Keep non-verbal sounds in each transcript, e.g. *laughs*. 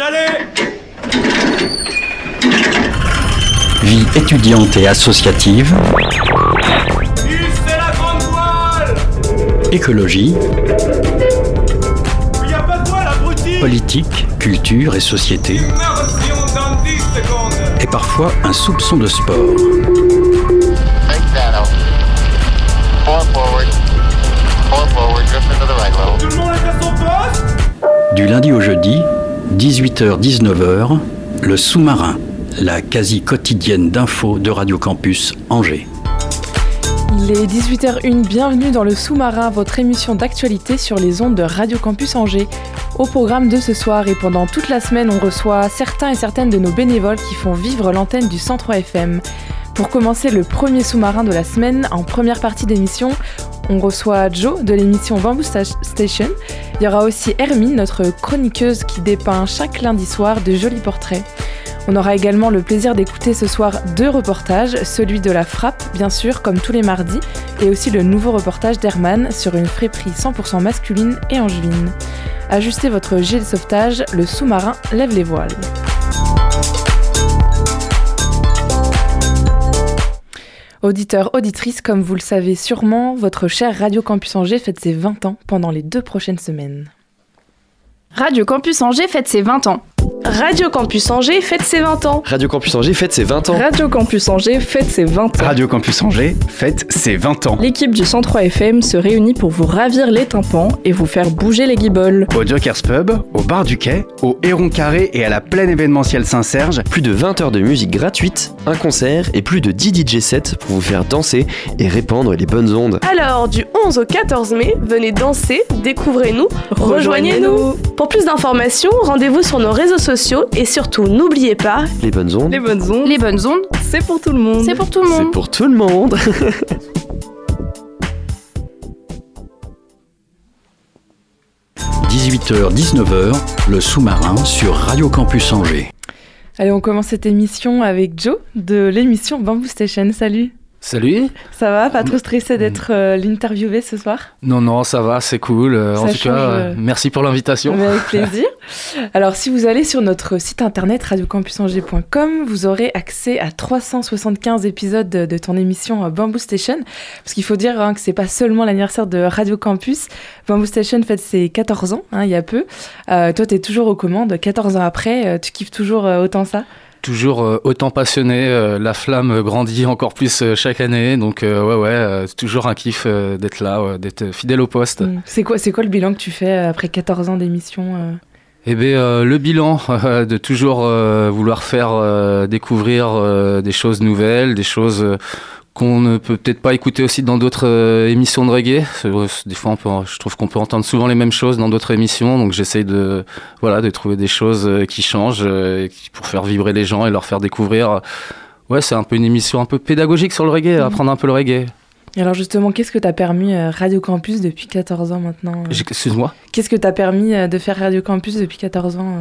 allez Vie étudiante et associative, c'est la grande voile. Écologie, Il y a pas de voile, abruti. Politique, culture et société, Immersion dans 10 secondes. Et parfois un soupçon de sport. Du lundi au jeudi, 18h-19h, le sous-marin, la quasi quotidienne d'infos de Radio Campus Angers. Il est 18h01, bienvenue dans le sous-marin, votre émission d'actualité sur les ondes de Radio Campus Angers. Au programme de ce soir et pendant toute la semaine, on reçoit certains et certaines de nos bénévoles qui font vivre l'antenne du 103 FM. Pour commencer le premier sous-marin de la semaine, en première partie d'émission, on reçoit Joe de l'émission Bamboo Sta- Station. Il y aura aussi Hermine, notre chroniqueuse qui dépeint chaque lundi soir de jolis portraits. On aura également le plaisir d'écouter ce soir deux reportages, celui de la frappe, bien sûr, comme tous les mardis, et aussi le nouveau reportage d'Herman sur une friperie 100% masculine et angevine. Ajustez votre gilet de sauvetage, le sous-marin lève les voiles. Auditeurs, auditrices, comme vous le savez sûrement, votre cher Radio Campus Angers fête ses 20 ans pendant les deux prochaines semaines. Radio Campus Angers fête ses 20 ans. Radio Campus Angers fête ses 20 ans. Radio Campus Angers fête ses 20 ans. Radio Campus Angers fête ses 20 ans. Radio Campus Angers fête ses 20 ans. L'équipe du 103 FM se réunit pour vous ravir les tympans et vous faire bouger les guibolles. Au Jokers Pub, au Bar du Quai, au Héron Carré et à la plaine événementielle Saint-Serge, Plus de 20 heures de musique gratuite, un concert et plus de 10 DJ sets pour vous faire danser et répandre les bonnes ondes. Alors, du 11 au 14 mai, venez danser, découvrez-nous, rejoignez-nous. Pour plus d'informations, rendez-vous sur nos réseaux sociaux et surtout, n'oubliez pas, Les bonnes ondes, les bonnes ondes, Les bonnes ondes, c'est pour tout le monde. c'est pour tout le c'est monde. pour tout le monde. *laughs* – 18h-19h, le sous-marin sur Radio Campus Angers. Allez, on commence cette émission avec Joe de l'émission Bamboo Station. Salut Salut Ça va? Pas trop stressé d'être euh, l'interviewé ce soir? Non, non, ça va, c'est cool. Euh, en tout cas, euh, euh, merci pour l'invitation. Avec *laughs* plaisir. Alors, si vous allez sur notre site internet radiocampusangers.com, vous aurez accès à 375 épisodes de, de ton émission Bamboo Station. Parce qu'il faut dire hein, que c'est pas seulement l'anniversaire de Radio Campus. Bamboo Station fête ses 14 ans, hein, il y a peu. Toi, tu es toujours aux commandes. 14 ans après, tu kiffes toujours autant ça? Toujours euh, autant passionné, euh, la flamme grandit encore plus euh, chaque année. Donc, ouais, ouais, c'est toujours un kiff d'être là, d'être fidèle au poste. Mm. C'est quoi, c'est quoi le bilan que tu fais après 14 ans d'émission Eh bien, euh, le bilan *laughs* euh, de toujours euh, vouloir faire euh, découvrir euh, des choses nouvelles, des choses euh, qu'on ne peut peut-être pas écouter aussi dans d'autres euh, émissions de reggae. Des fois, on peut, je trouve qu'on peut entendre souvent les mêmes choses dans d'autres émissions, donc j'essaye de, voilà, de trouver des choses euh, qui changent euh, pour faire vibrer les gens et leur faire découvrir. Ouais, c'est un peu une émission un peu pédagogique sur le reggae, Mhm. apprendre un peu le reggae. Et Alors justement, qu'est-ce que t'as permis Radio Campus depuis 14 ans maintenant Excuse-moi? Qu'est-ce que t'as permis de faire Radio Campus depuis 14 ans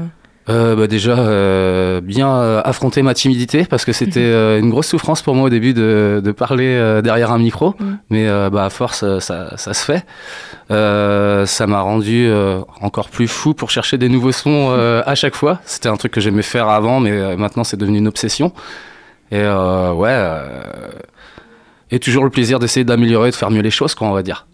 euh bah déjà, euh, bien euh, affronter ma timidité parce que c'était *laughs* euh, une grosse souffrance pour moi au début de, de parler euh, derrière un micro. Mhm. Mais euh, bah, à force, ça, ça se fait. Euh, ça m'a rendu euh, encore plus fou pour chercher des nouveaux sons euh, *laughs* à chaque fois. C'était un truc que j'aimais faire avant, mais euh, maintenant c'est devenu une obsession. Et euh, ouais, euh, et toujours le plaisir d'essayer d'améliorer, de faire mieux les choses, quoi, on va dire.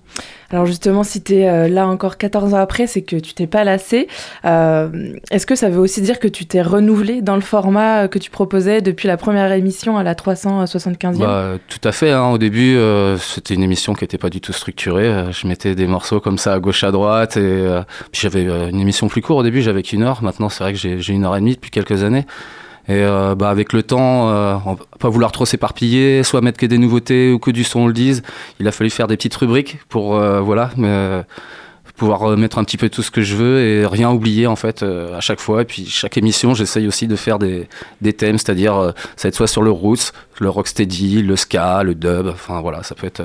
Alors justement, si tu es là encore 14 ans après, c'est que tu t'es pas lassé. Euh, Est-ce que ça veut aussi dire que tu t'es renouvelé dans le format euh, que tu proposais depuis la première émission à la 375e Bah, tout à fait. hein. Au début, euh, c'était une émission qui n'était pas du tout structurée. Euh, Je mettais des morceaux comme ça à gauche, à droite. Et euh, j'avais euh, une émission plus courte au début, j'avais qu'une heure. Maintenant, c'est vrai que j'ai une heure et demie depuis quelques années. Et euh, bah, avec le temps, euh, on va pas vouloir trop s'éparpiller, soit mettre que des nouveautés ou que du son, on le dise. Il a fallu faire des petites rubriques pour euh, voilà, mais, euh, pouvoir euh, mettre un petit peu tout ce que je veux et rien oublier en fait euh, à chaque fois. Et puis chaque émission, j'essaye aussi de faire des, des thèmes, c'est-à-dire ça va être soit sur le roots, le rocksteady, le ska, le dub. Enfin voilà, ça peut être.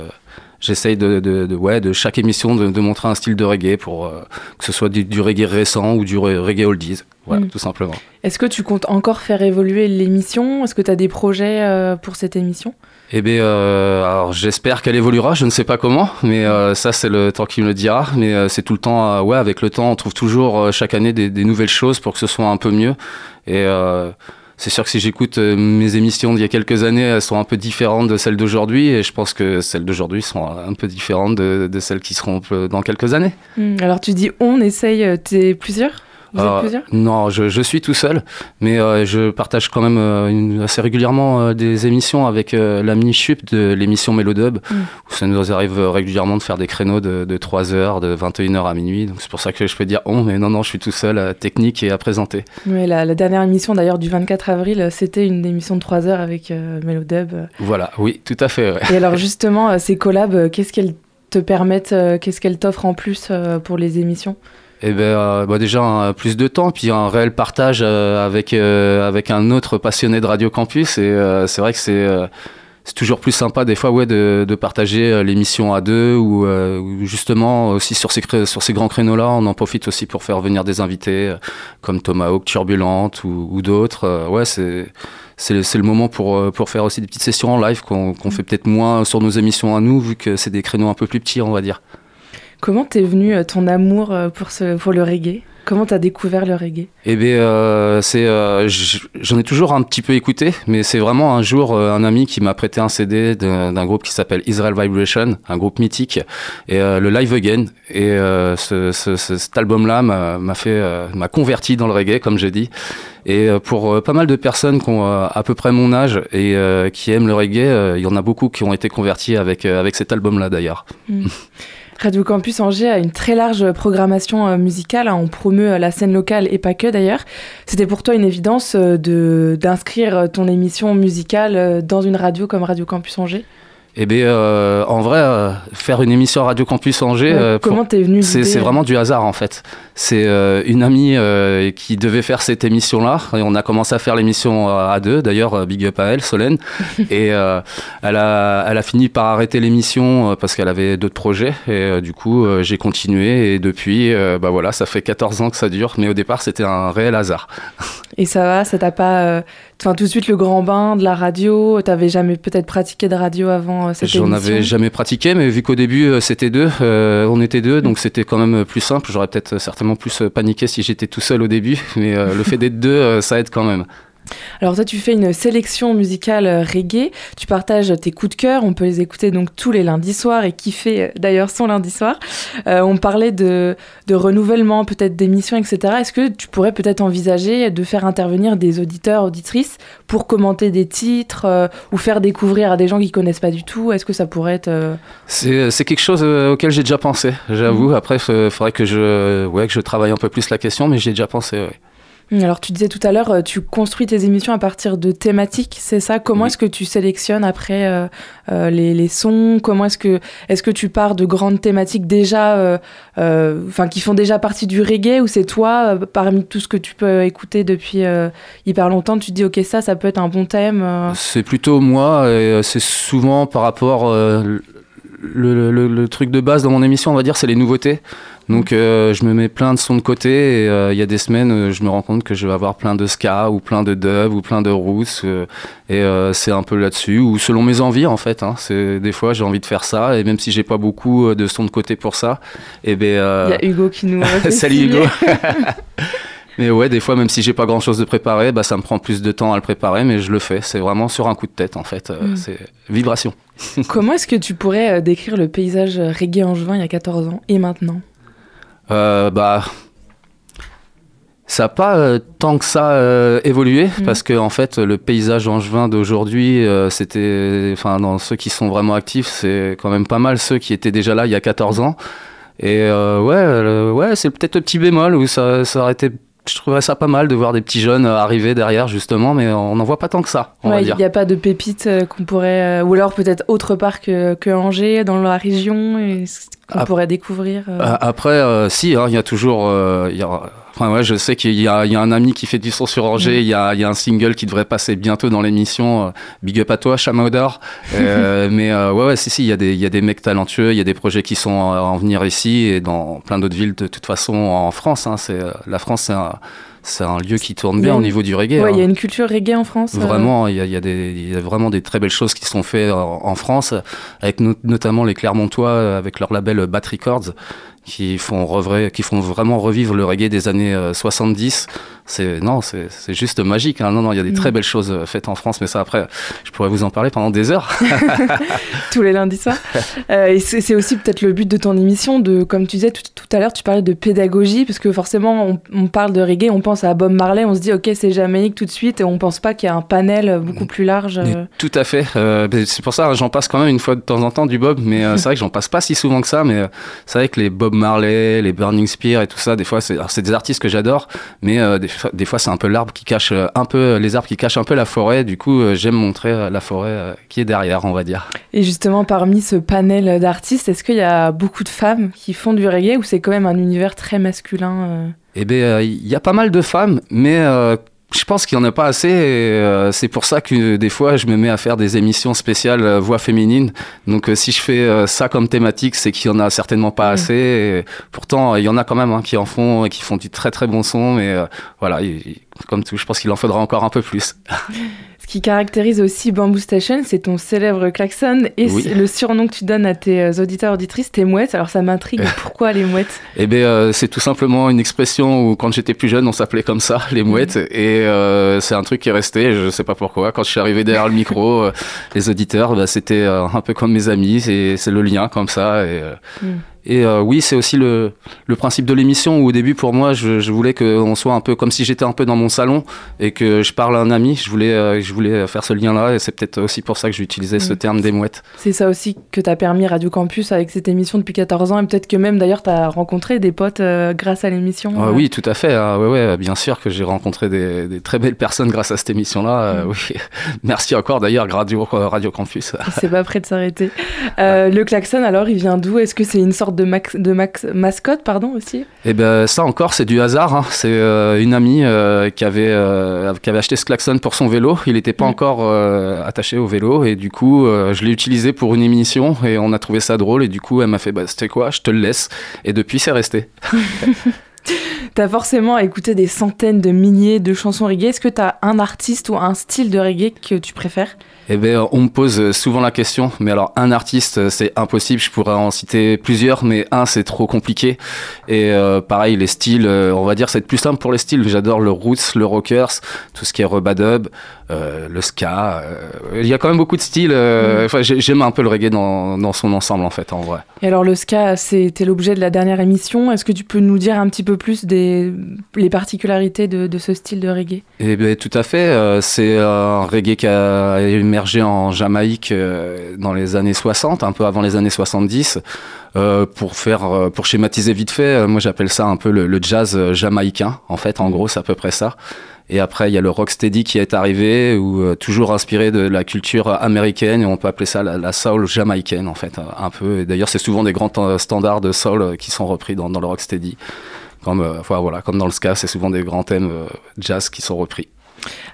J'essaye de, de, de, ouais, de chaque émission de, de montrer un style de reggae pour euh, que ce soit du, du reggae récent ou du re- reggae oldies. Voilà, Mm. tout simplement. Est-ce que tu comptes encore faire évoluer l'émission? Est-ce que tu as des projets euh, pour cette émission? Eh bien, euh, alors j'espère qu'elle évoluera, je ne sais pas comment, mais euh, ça c'est le temps qui me le dira. Mais euh, c'est tout le temps, ouais, avec le temps, on trouve toujours chaque année des, des nouvelles choses pour que ce soit un peu mieux. Et c'est sûr que si j'écoute euh, mes émissions d'il y a quelques années, elles sont un peu différentes de celles d'aujourd'hui, et je pense que celles d'aujourd'hui sont un peu différentes de, de celles qui seront euh, dans quelques années. Hmm, Alors tu dis on essaye, euh, t'es plusieurs? Vous êtes Euh, plusieurs Non, je, je suis tout seul, mais euh, je partage quand même euh, une- assez régulièrement des émissions avec l'ami Chup de l'émission Mélodub, Mm. où ça nous arrive régulièrement de faire des créneaux de, de 3 heures, de 21h à minuit. Donc c'est pour ça que je peux dire on, mais non, non, je suis tout seul à technique et à présenter. Ouais, la, la dernière émission d'ailleurs du 24 avril, c'était une émission de 3 heures avec euh, Mélodub. euh. Voilà, oui, tout à fait. ouais. Et alors *laughs* justement, ces collabs, qu'est-ce qu'elles te permettent, qu'est-ce qu'elles t'offrent en plus pour les émissions? Eh ben, euh, bah déjà plus de temps, puis un réel partage euh, avec euh, avec un autre passionné de Radio Campus. Et c'est vrai que c'est c'est toujours plus sympa des fois ouais de, de partager l'émission à deux ou, euh, justement aussi sur ces sur ces grands créneaux là, on en profite aussi pour faire venir des invités comme Tomahawk, Turbulente ou, ou d'autres. Euh, ouais, c'est c'est le, moment pour, pour faire aussi des petites sessions en live qu'on qu'on fait peut-être moins sur nos émissions à nous, vu que c'est des créneaux un peu plus petits, on va dire. Comment t'es venu euh, ton amour euh, pour, ce, pour le reggae? Comment t'as découvert le reggae? Eh bien, euh, c'est, euh, j'en ai toujours un petit peu écouté, mais c'est vraiment un jour euh, un ami qui m'a prêté un CD d'un groupe qui s'appelle Israel Vibration, un groupe mythique, et le Live Again. Et ce, ce- ce- cet album-là m'a fait, m'a converti dans le reggae, comme j'ai dit. Et pour pas mal de personnes qui ont à peu près mon âge et qui aiment le reggae, il y en a beaucoup qui ont été convertis avec avec cet album-là d'ailleurs. *laughs* Radio Campus Angers a une très large programmation euh, musicale. hein. On promeut euh, la scène locale et pas que d'ailleurs. C'était pour toi une évidence euh, d'inscrire ton émission musicale dans une radio comme Radio Campus Angers? Eh bien, euh, en vrai, euh, faire une émission à Radio Campus Angers, Ouais, euh, Comment t'es venu C'est vraiment du hasard en fait. C'est euh, une amie euh, qui devait faire cette émission-là et on a commencé à faire l'émission euh, à deux. D'ailleurs, big up à elle, Solène. *laughs* et euh, elle, a, elle a fini par arrêter l'émission parce qu'elle avait d'autres projets. Et euh, du coup, euh, j'ai continué et depuis, euh, bah voilà, ça fait 14 ans que ça dure. Mais au départ, c'était un réel hasard. Et ça va, ça t'a pas. Euh, Enfin, tout de suite le grand bain de la radio. T'avais jamais peut-être pratiqué de radio avant euh, cette émission J'en avais jamais pratiqué, mais vu qu'au début euh, c'était deux, euh, on était deux, donc c'était quand même plus simple. J'aurais peut-être euh, certainement plus euh, paniqué si j'étais tout seul au début, *laughs* mais euh, le fait d'être deux, euh, ça aide quand même. Alors toi, tu fais une sélection musicale euh, reggae. Tu partages tes coups de cœur. On peut les écouter donc tous les lundis soirs et kiffer euh, d'ailleurs son lundi soir. Euh, on parlait de, de renouvellement, peut-être d'émissions, etc. Est-ce que tu pourrais peut-être envisager de faire intervenir des auditeurs, auditrices pour commenter des titres euh, ou faire découvrir à des gens qui connaissent pas du tout? Est-ce que ça pourrait être euh, C'est quelque chose auquel j'ai déjà pensé, j'avoue. Après, il faudrait que je, ouais, que je travaille un peu plus la question, mais j'y ai déjà pensé. ouais. Alors tu disais tout à l'heure, euh, tu construis tes émissions à partir de thématiques, c'est ça? Comment Oui. est-ce que tu sélectionnes après euh, euh, les, les sons? Comment est-ce que est-ce que tu pars de grandes thématiques déjà, euh, enfin qui font déjà partie du reggae ou c'est toi parmi tout ce que tu peux écouter depuis hyper longtemps, tu te dis ok ça, ça peut être un bon thème. C'est plutôt moi, et c'est souvent par rapport. euh, le, le- le truc de base dans mon émission, on va dire, c'est les nouveautés. Donc, euh, je me mets plein de sons de côté et euh, il y a des semaines, euh, je me rends compte que je vais avoir plein de ska ou plein de dub ou plein de roots. et c'est un peu là-dessus, ou selon mes envies en fait. Hein, c'est des fois j'ai envie de faire ça et même si j'ai pas beaucoup de sons de côté pour ça, et ben. Il y a Hugo qui nous. *laughs* Salut. Hugo. *laughs* mais ouais, des fois, même si j'ai pas grand chose de préparé, bah, ça me prend plus de temps à le préparer, mais je le fais. C'est vraiment sur un coup de tête, en fait. Euh, Mm. C'est vibration. *laughs* Comment est-ce que tu pourrais décrire le paysage reggae angevin il y a 14 ans et maintenant? Euh, bah. Ça n'a pas euh, tant que ça euh, évolué Mhm. parce que en fait le paysage angevin d'aujourd'hui euh, c'était enfin dans ceux qui sont vraiment actifs c'est quand même pas mal ceux qui étaient déjà là il y a 14 ans et ouais ouais c'est peut-être le petit bémol où ça, ça aurait été je trouverais ça pas mal de voir des petits jeunes arriver derrière justement mais on n'en voit pas tant que ça on va Ouais, dire Il n'y a pas de pépites qu'on pourrait. ou alors peut-être autre part que, que Angers, dans la région. et qu'on Ap- pourrait découvrir euh, Euh, Après, euh, si, hein, il y a toujours. il y a- Enfin, ouais, je sais qu'il y, a il y a un ami qui fait du son sur Angers. Il y, a, il y a un single qui devrait passer bientôt dans l'émission. Big up à toi, Chamaudar. Euh, *laughs* mais euh, ouais, ouais, si, si, il y, a des- il y a des mecs talentueux. Il y a des projets qui sont en venir ici et dans plein d'autres villes de toute façon en France. Hein, la France, c'est un, c'est un lieu qui tourne Il y bien au niveau du reggae. Ouais, il y a hein. une culture reggae en France. euh, Vraiment, il y, a, il y a des, il y a vraiment des très belles choses qui sont faites en, en France, avec no- notamment les Clermontois, euh, avec leur label Bat Records, qui font, qui font vraiment revivre le reggae des années euh, 70. C'est non, c'est c'est juste magique. hein. Non, non, il y a des Mm. très belles choses euh, faites en France, mais ça après, je pourrais vous en parler pendant des heures. *laughs* tous les lundis soirs. *laughs* Euh, et c'est aussi peut-être le but de ton émission, de, comme tu disais tout, tout à l'heure, tu parlais de pédagogie, parce que forcément, on, on parle de reggae, on pense à Bob Marley, on se dit, ok, c'est Jamaïque tout de suite, et on pense pas qu'il y a un panel beaucoup plus large. Euh. Tout à fait. Euh, c'est pour ça hein, j'en passe quand même une fois de temps en temps du Bob, mais euh, c'est vrai que j'en passe pas si souvent que ça. Mais euh, c'est vrai que les Bob Marley, les Burning Spear et tout ça, des fois, c'est des artistes que j'adore, mais euh, des, fois- des fois, c'est un peu l'arbre qui cache euh, un peu les arbres qui cachent un peu la forêt. Du coup, euh, j'aime montrer euh, la forêt euh, qui est derrière, on va dire. Et justement, parmi ce panel d'artistes, est-ce qu'il y a beaucoup de femmes qui font du reggae, ou c'est quand même un univers très masculin euh? Eh bien, il y a pas mal de femmes, mais euh, je pense qu'il n'y en a pas assez. Euh, c'est pour ça que des fois, je me mets à faire des émissions spéciales euh, voix féminine. Donc, euh, si je fais euh, ça comme thématique, c'est qu'il n'y en a certainement pas Mm. assez. Et pourtant, il y en a quand même hein, qui en font et qui font du très très bon son. Mais euh, voilà, il- il- comme tout, je pense qu'il en faudra encore un peu plus. *laughs* Qui caractérise aussi Bamboo Station, c'est ton célèbre klaxon et Oui. le surnom que tu donnes à tes euh, auditeurs auditrices, tes mouettes. Alors ça m'intrigue, *laughs* pourquoi les mouettes? Eh bien, euh, c'est tout simplement une expression où, quand j'étais plus jeune, on s'appelait comme ça, les mouettes. Et euh, c'est un truc qui est resté, je sais pas pourquoi. Quand je suis arrivé derrière le micro, les auditeurs, bah, c'était un peu comme mes amis. C'est le lien comme ça. Et, Mm. Et euh, oui, c'est aussi le, le principe de l'émission où, au début, pour moi, je, je voulais qu'on soit un peu comme si j'étais un peu dans mon salon et que je parle à un ami. Je voulais, euh, je voulais faire ce lien-là. Et c'est peut-être aussi pour ça que j'ai utilisé ce Mm. terme des mouettes. C'est ça aussi que t'as permis Radio Campus avec cette émission depuis 14 ans et peut-être que même d'ailleurs t'as rencontré des potes euh, grâce à l'émission. Ah oui, tout à fait. Ah, ouais, ouais, bien sûr que j'ai rencontré des, des très belles personnes grâce à cette émission-là. Oui. *laughs* Merci encore d'ailleurs, Radio, Radio Campus. C'est pas prêt de s'arrêter. Le klaxon, alors, il vient d'où? Est-ce que c'est une sorte de, max, de max, mascotte, pardon, aussi Et ben ça encore, c'est du hasard. hein. C'est euh, une amie euh, qui, avait, euh, qui avait acheté ce klaxon pour son vélo. Il n'était pas encore attaché au vélo et du coup, je l'ai utilisé pour une émission et on a trouvé ça drôle et du coup, elle m'a fait, bah, c'était quoi Je te le laisse. Et depuis, c'est resté. *laughs* T'as forcément écouté des centaines de milliers de chansons reggae. Est-ce que t'as un artiste ou un style de reggae que tu préfères? Eh bien, on me pose souvent la question, mais alors un artiste, c'est impossible. Je pourrais en citer plusieurs, mais un, c'est trop compliqué. Et euh, pareil, les styles, euh, on va dire, c'est plus simple pour les styles. J'adore le roots, le rockers, tout ce qui est rebadub, euh, le ska. euh, Il y a quand même beaucoup de styles. euh, j'ai- j'aime un peu le reggae dans, dans son ensemble, en fait, en vrai. Et alors, le ska, c'était l'objet de la dernière émission. Est-ce que tu peux nous dire un petit peu plus des les particularités de, de ce style de reggae? Eh bien, tout à fait. c'est un reggae qui a émergé en Jamaïque dans les années 60, un peu avant les années 70. Euh, pour faire, euh, pour schématiser vite fait, euh, moi j'appelle ça un peu le, le jazz jamaïcain. En fait, en gros, c'est à peu près ça. Et après, il y a le rocksteady qui est arrivé, ou euh, toujours inspiré de la culture américaine, et on peut appeler ça la, la soul jamaïcaine, en fait, un peu. Et d'ailleurs, c'est souvent des grands euh, standards de soul euh, qui sont repris dans, dans le rocksteady. Comme, euh, voilà, comme dans le ska, c'est souvent des grands thèmes euh, jazz qui sont repris.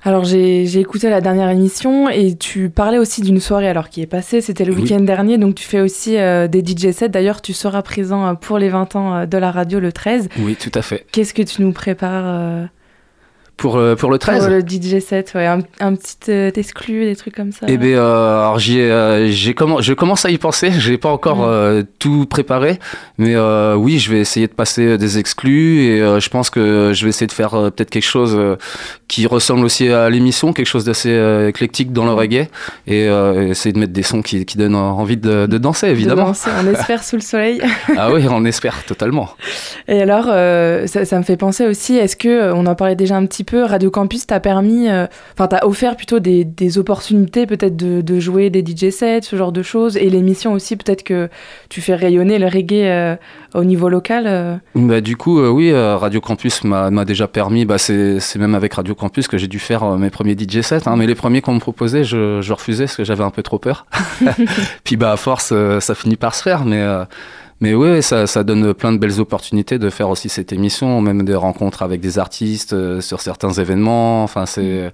Alors j'ai écouté la dernière émission et tu parlais aussi d'une soirée alors qui est passée, c'était le Oui. week-end dernier, donc tu fais aussi euh, des DJ sets. D'ailleurs tu seras présent pour les 20 ans de la radio le 13. Oui, tout à fait. Qu'est-ce que tu nous prépares Pour, euh, pour le 13 pour le DJ set ouais, un, un petit euh, exclu, des trucs comme ça Eh bien, euh, alors j'y ai, euh, j'ai commen- je commence à y penser. *laughs* J'ai pas encore Mm. tout préparé, mais oui, je vais essayer de passer des exclus et je pense que je vais essayer de faire peut-être quelque chose qui ressemble aussi à l'émission, quelque chose d'assez éclectique dans le reggae et essayer de mettre des sons qui, qui donnent envie de, de danser, De évidemment. danser, on espère sous le soleil. *laughs* ah oui, on espère totalement. Et alors, ça, ça me fait penser aussi, est-ce que, on en parlait déjà un petit peu, Radio Campus t'a permis, euh, enfin t'a offert plutôt des, des opportunités peut-être de, de jouer des DJ sets, ce genre de choses, et l'émission aussi, peut-être que tu fais rayonner le reggae euh, au niveau local. euh. Bah, du coup, euh, oui, euh, Radio Campus m'a déjà permis, bah, c'est c'est même avec Radio Campus que j'ai dû faire euh, mes premiers DJ sets, hein, mais les premiers qu'on me proposait, je, je refusais parce que j'avais un peu trop peur. *laughs* *laughs* Puis bah, à force, euh, ça finit par se faire, mais, euh, Mais oui, ça, ça donne plein de belles opportunités de faire aussi cette émission, même des rencontres avec des artistes euh, sur certains événements. Enfin, c'est.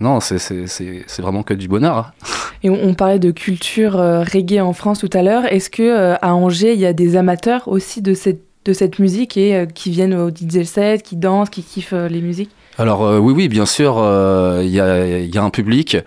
Non, c'est- c'est c'est- vraiment que du bonheur. hein. Et on, on parlait de culture euh, reggae en France tout à l'heure. Est-ce que euh, à Angers, il y a des amateurs aussi de cette, de cette musique et euh, qui viennent au DJ set, qui dansent, qui kiffent euh, les musiques? Alors euh, oui, oui, bien sûr, euh, il y, a, il y a un public.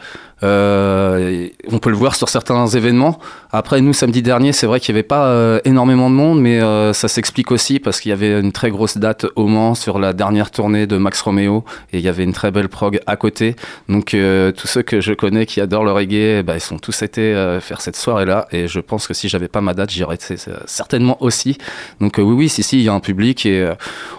Euh, on peut le voir sur certains événements. Après, nous, samedi dernier, c'est vrai qu'il n'y avait pas euh, énormément de monde, mais euh, ça s'explique aussi parce qu'il y avait une très grosse date au Mans sur la dernière tournée de Max Romeo et il y avait une très belle prog à côté. Donc euh, tous ceux que je connais qui adorent le reggae, ben, ils sont tous été euh, faire cette soirée-là et je pense que si j'avais pas ma date, été euh, certainement aussi. Donc euh, oui, oui, si, si, il y a un public et euh,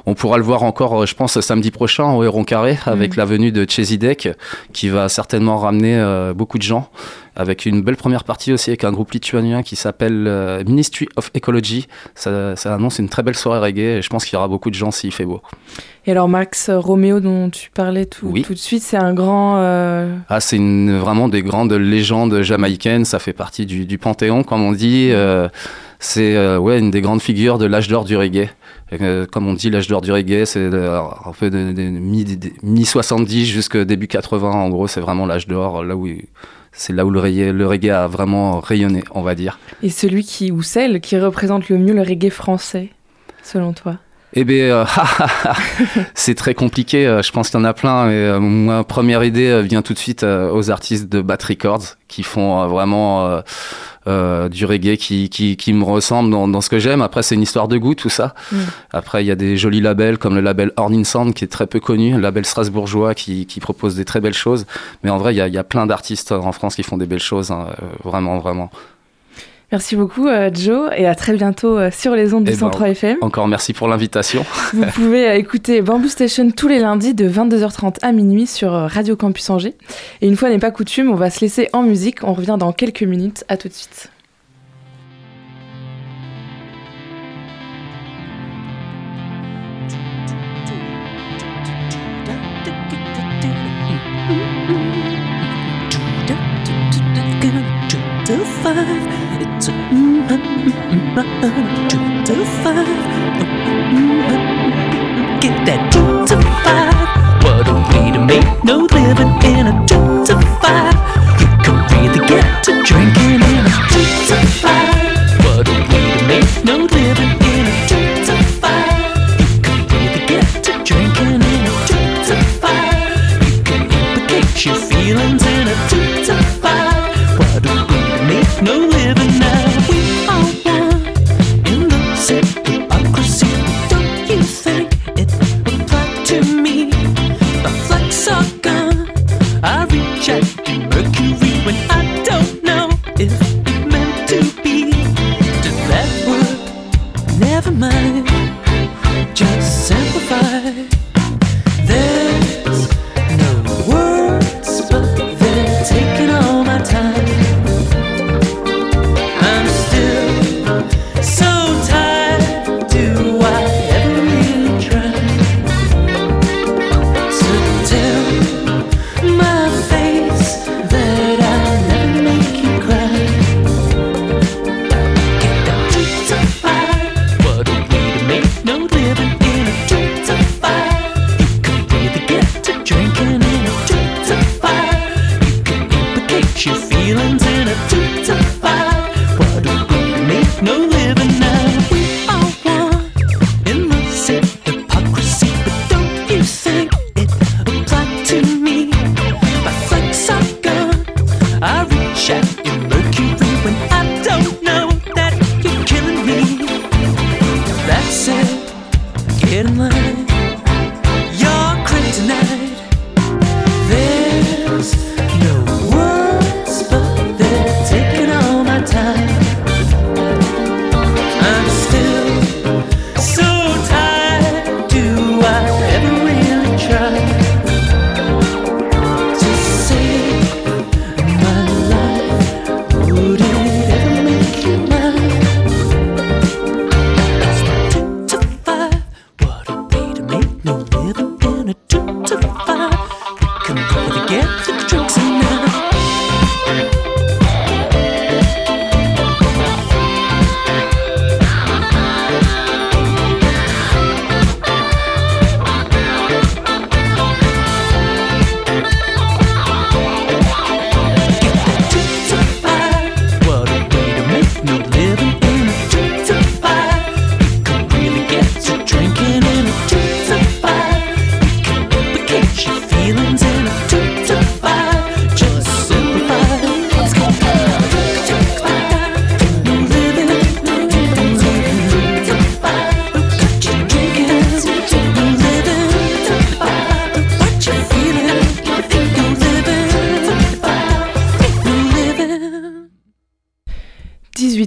on pourra le voir encore, je pense, samedi prochain au Héron Carré avec Mhm. la venue de Chesidek qui va certainement ramener euh, beaucoup de gens avec une belle première partie aussi avec un groupe lituanien qui s'appelle euh, Ministry of Ecology. Ça, ça annonce une très belle soirée reggae et je pense qu'il y aura beaucoup de gens s'il fait beau. Et alors Max Roméo dont tu parlais tout, Oui. tout de suite, c'est un grand... euh, Ah, c'est vraiment des grandes légendes jamaïcaines. Ça fait partie du, du panthéon, comme on dit. Euh, c'est euh, ouais, une des grandes figures de l'âge d'or du reggae. Euh, comme on dit, l'âge d'or du reggae, c'est euh, un peu de, de- mi- de- mi-70 jusqu'au début 80. En gros, c'est vraiment l'âge d'or. Là où c'est là où le reggae, a vraiment rayonné, on va dire. Et celui qui, ou celle qui représente le mieux le reggae français, selon toi? Eh bien, euh, *laughs* c'est très compliqué. euh, Je pense qu'il y en a plein. Et euh, ma première idée vient tout de suite aux artistes de Bat Records qui font vraiment euh, du reggae qui, qui, qui me ressemble dans, dans ce que j'aime. Après, c'est une histoire de goût, tout ça. Mm. Après, il y a des jolis labels comme le label Horning Sound qui est très peu connu, le label strasbourgeois qui, qui propose des très belles choses. Mais en vrai, il y a, il y a plein d'artistes en France qui font des belles choses. hein, vraiment, vraiment. Merci beaucoup euh, Joe et à très bientôt euh, sur les ondes du Eh ben, 103 FM. Encore merci pour l'invitation. Vous *laughs* pouvez euh, écouter Bamboo Station tous les lundis de 22h30 à minuit sur Radio Campus Angers. Et une fois n'est pas coutume, on va se laisser en musique. On revient dans quelques minutes. À tout de suite.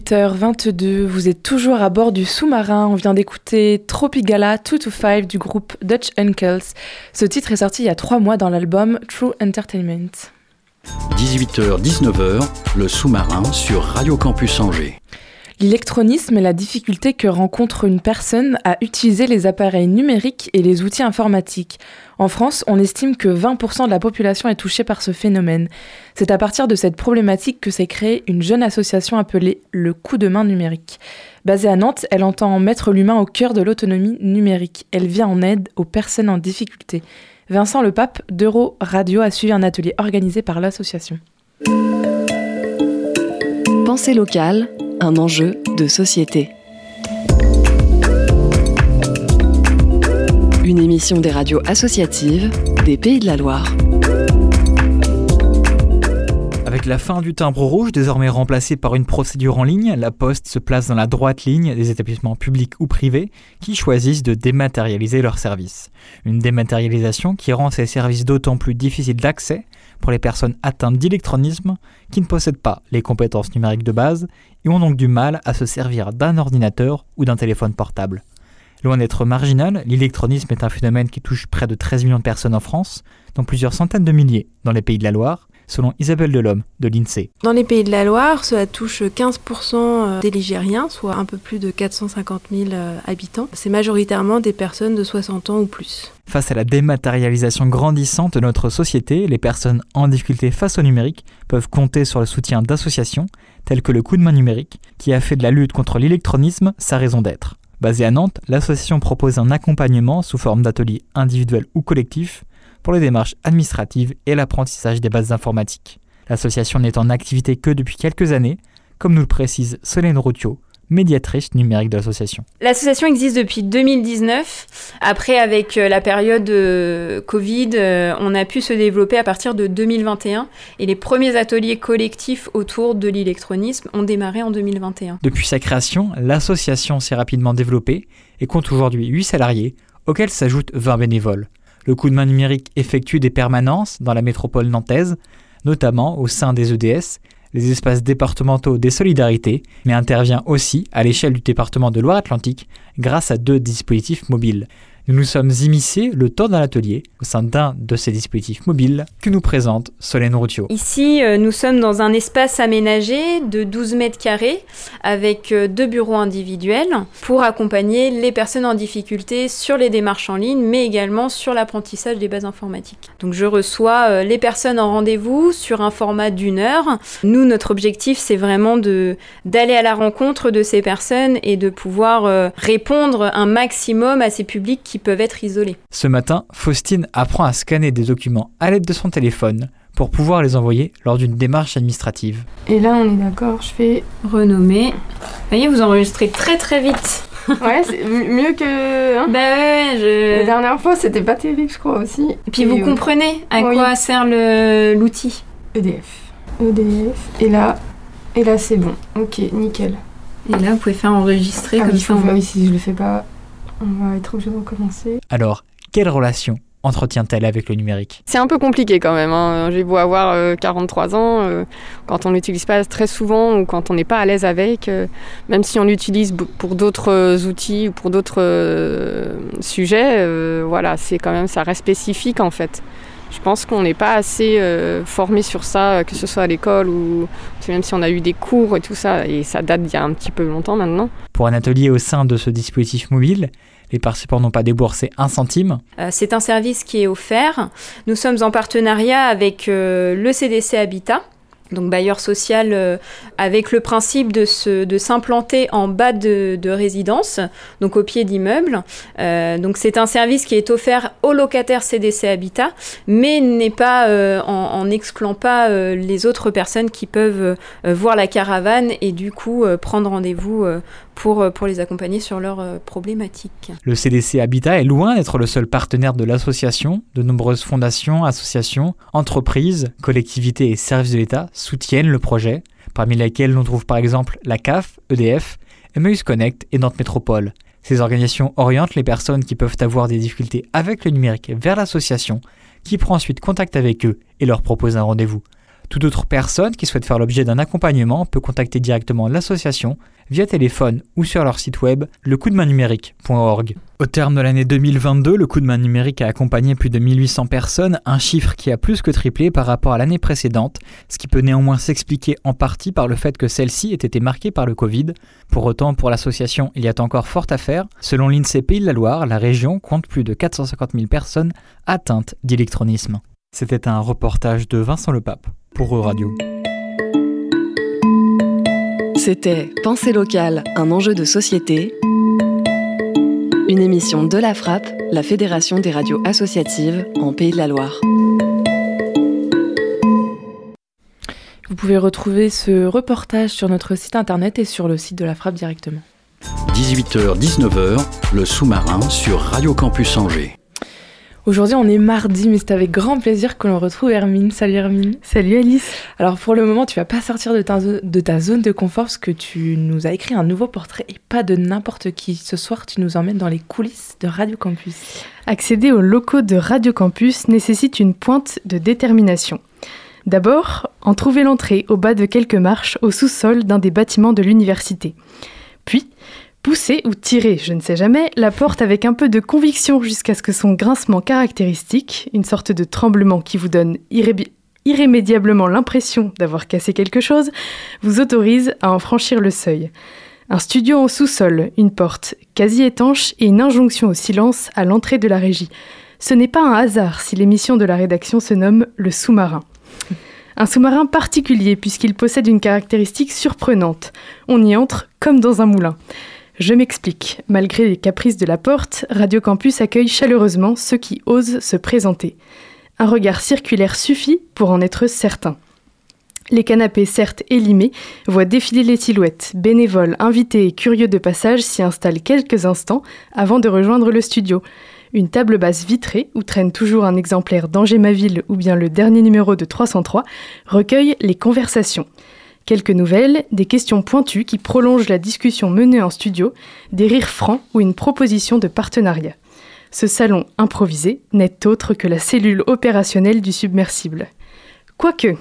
18h22, vous êtes toujours à bord du sous-marin. On vient d'écouter Tropigala 225 du groupe Dutch Uncles. Ce titre est sorti il y a trois mois dans l'album True Entertainment. 18h-19h, le sous-marin sur Radio Campus Angers. L'électronisme est la difficulté que rencontre une personne à utiliser les appareils numériques et les outils informatiques. En France, on estime que 20% de la population est touchée par ce phénomène. C'est à partir de cette problématique que s'est créée une jeune association appelée le coup de main numérique. Basée à Nantes, elle entend mettre l'humain au cœur de l'autonomie numérique. Elle vient en aide aux personnes en difficulté. Vincent Le Pape d'Euro Radio a suivi un atelier organisé par l'association. Pensée locale, un enjeu de société. Une émission des radios associatives des Pays de la Loire. Avec la fin du timbre rouge, désormais remplacé par une procédure en ligne, la Poste se place dans la droite ligne des établissements publics ou privés qui choisissent de dématérialiser leurs services. Une dématérialisation qui rend ces services d'autant plus difficiles d'accès pour les personnes atteintes d'électronisme qui ne possèdent pas les compétences numériques de base et ont donc du mal à se servir d'un ordinateur ou d'un téléphone portable. Loin d'être marginal, l'électronisme est un phénomène qui touche près de 13 millions de personnes en France, dont plusieurs centaines de milliers dans les pays de la Loire, selon Isabelle Delhomme de l'INSEE. Dans les pays de la Loire, cela touche 15% des Ligériens, soit un peu plus de 450 000 habitants. C'est majoritairement des personnes de 60 ans ou plus. Face à la dématérialisation grandissante de notre société, les personnes en difficulté face au numérique peuvent compter sur le soutien d'associations telles que le Coup de main numérique, qui a fait de la lutte contre l'électronisme sa raison d'être. Basée à Nantes, l'association propose un accompagnement sous forme d'ateliers individuels ou collectifs pour les démarches administratives et l'apprentissage des bases informatiques. L'association n'est en activité que depuis quelques années, comme nous le précise Solène Routio, médiatrice numérique de l'association. L'association existe depuis 2019. Après, avec la période Covid, on a pu se développer à partir de 2021 et les premiers ateliers collectifs autour de l'électronisme ont démarré en 2021. Depuis sa création, l'association s'est rapidement développée et compte aujourd'hui 8 salariés, auxquels s'ajoutent 20 bénévoles. Le coup de main numérique effectue des permanences dans la métropole nantaise, notamment au sein des EDS, les espaces départementaux des solidarités, mais intervient aussi à l'échelle du département de Loire-Atlantique grâce à deux dispositifs mobiles. Nous nous sommes immiscés le temps d'un atelier au sein d'un de ces dispositifs mobiles que nous présente Solène Routio. Ici, euh, nous sommes dans un espace aménagé de 12 mètres carrés avec euh, deux bureaux individuels pour accompagner les personnes en difficulté sur les démarches en ligne, mais également sur l'apprentissage des bases informatiques. Donc je reçois euh, les personnes en rendez-vous sur un format d'une heure. Nous, notre objectif, c'est vraiment d'aller à la rencontre de ces personnes et de pouvoir répondre un maximum à ces publics qui peuvent être isolés. Ce matin, Faustine apprend à scanner des documents à l'aide de son téléphone pour pouvoir les envoyer lors d'une démarche administrative. Et là, on est d'accord, je fais renommer. Vous voyez, vous enregistrez très très vite. *laughs* ouais, c'est mieux que. Hein bah ouais, je. La dernière fois, c'était pas terrible, je crois aussi. Et puis vous comprenez à oui. quoi sert l'outil EDF. EDF. Et là, et là, c'est bon. Ok, nickel. Et là, vous pouvez faire enregistrer ah, comme oui, ça. Oui, si je le fais pas, on va être obligé de recommencer. Alors, quelle relation entretient-elle avec le numérique? C'est un peu compliqué quand même. Hein. J'ai beau avoir euh, 43 ans, euh, quand on l'utilise pas très souvent ou quand on n'est pas à l'aise avec, euh, même si on l'utilise pour d'autres outils ou pour d'autres sujets, voilà, c'est quand même ça reste spécifique en fait. Je pense qu'on n'est pas assez formé sur ça, que ce soit à l'école ou même si on a eu des cours et tout ça, et ça date d'il y a un petit peu longtemps maintenant. Pour un atelier au sein de ce dispositif mobile, les participants n'ont pas déboursé un centime. Euh, c'est un service qui est offert. Nous sommes en partenariat avec euh, le CDC Habitat. Donc bailleur social euh, avec le principe de, s'implanter en bas de, de, résidence, donc au pied d'immeuble. Euh, donc c'est un service qui est offert aux locataires CDC Habitat, mais n'est pas euh, en, en, excluant pas les autres personnes qui peuvent voir la caravane et du coup prendre rendez-vous pour, pour les accompagner sur leurs problématiques. Le CDC Habitat est loin d'être le seul partenaire de l'association. De nombreuses fondations, associations, entreprises, collectivités et services de l'État soutiennent le projet, parmi lesquels l'on trouve par exemple la CAF, EDF, Emmaüs Connect et Nantes Métropole. Ces organisations orientent les personnes qui peuvent avoir des difficultés avec le numérique vers l'association, qui prend ensuite contact avec eux et leur propose un rendez-vous. Toute autre personne qui souhaite faire l'objet d'un accompagnement peut contacter directement l'association via téléphone ou sur leur site web lecoupdemain-numérique.org. Au terme de l'année 2022, le coup de main numérique a accompagné plus de 1800 personnes, un chiffre qui a plus que triplé par rapport à l'année précédente, ce qui peut néanmoins s'expliquer en partie par le fait que celle-ci ait été marquée par le Covid. Pour autant, pour l'association, il y a encore fort à faire. Selon l'INSEE Pays de la Loire, la région compte plus de 450 000 personnes atteintes d'électronisme. C'était un reportage de Vincent Lepape pour Euradio. C'était Pensée locale, un enjeu de société. Une émission de la Frappe, la Fédération des radios associatives en Pays de la Loire. Vous pouvez retrouver ce reportage sur notre site internet et sur le site de la Frappe directement. 18h-19h, le sous-marin sur Radio Campus Angers. Aujourd'hui, on est mardi, mais c'est avec grand plaisir que l'on retrouve Hermine. Salut Hermine. Salut Alice. Alors pour le moment, tu vas pas sortir de ta, de ta zone de confort parce que tu nous as écrit un nouveau portrait et pas de n'importe qui. Ce soir, tu nous emmènes dans les coulisses de Radio Campus. Accéder aux locaux de Radio Campus nécessite une pointe de détermination. D'abord, en trouver l'entrée au bas de quelques marches au sous-sol d'un des bâtiments de l'université. Puis, pousser ou tirer, je ne sais jamais, la porte avec un peu de conviction jusqu'à ce que son grincement caractéristique, une sorte de tremblement qui vous donne irré- irrémédiablement l'impression d'avoir cassé quelque chose, vous autorise à en franchir le seuil. Un studio en sous-sol, une porte quasi étanche et une injonction au silence à l'entrée de la régie. Ce n'est pas un hasard si l'émission de la rédaction se nomme Le sous-marin. Un sous-marin particulier puisqu'il possède une caractéristique surprenante. On y entre comme dans un moulin. Je m'explique. Malgré les caprices de la porte, Radio Campus accueille chaleureusement ceux qui osent se présenter. Un regard circulaire suffit pour en être certain. Les canapés, certes élimés, voient défiler les silhouettes. Bénévoles, invités et curieux de passage s'y installent quelques instants avant de rejoindre le studio. Une table basse vitrée, où traîne toujours un exemplaire d'Angers ma ville ou bien le dernier numéro de 303, recueille les conversations. Quelques nouvelles, des questions pointues qui prolongent la discussion menée en studio, des rires francs ou une proposition de partenariat. Ce salon improvisé n'est autre que la cellule opérationnelle du submersible. Quoique,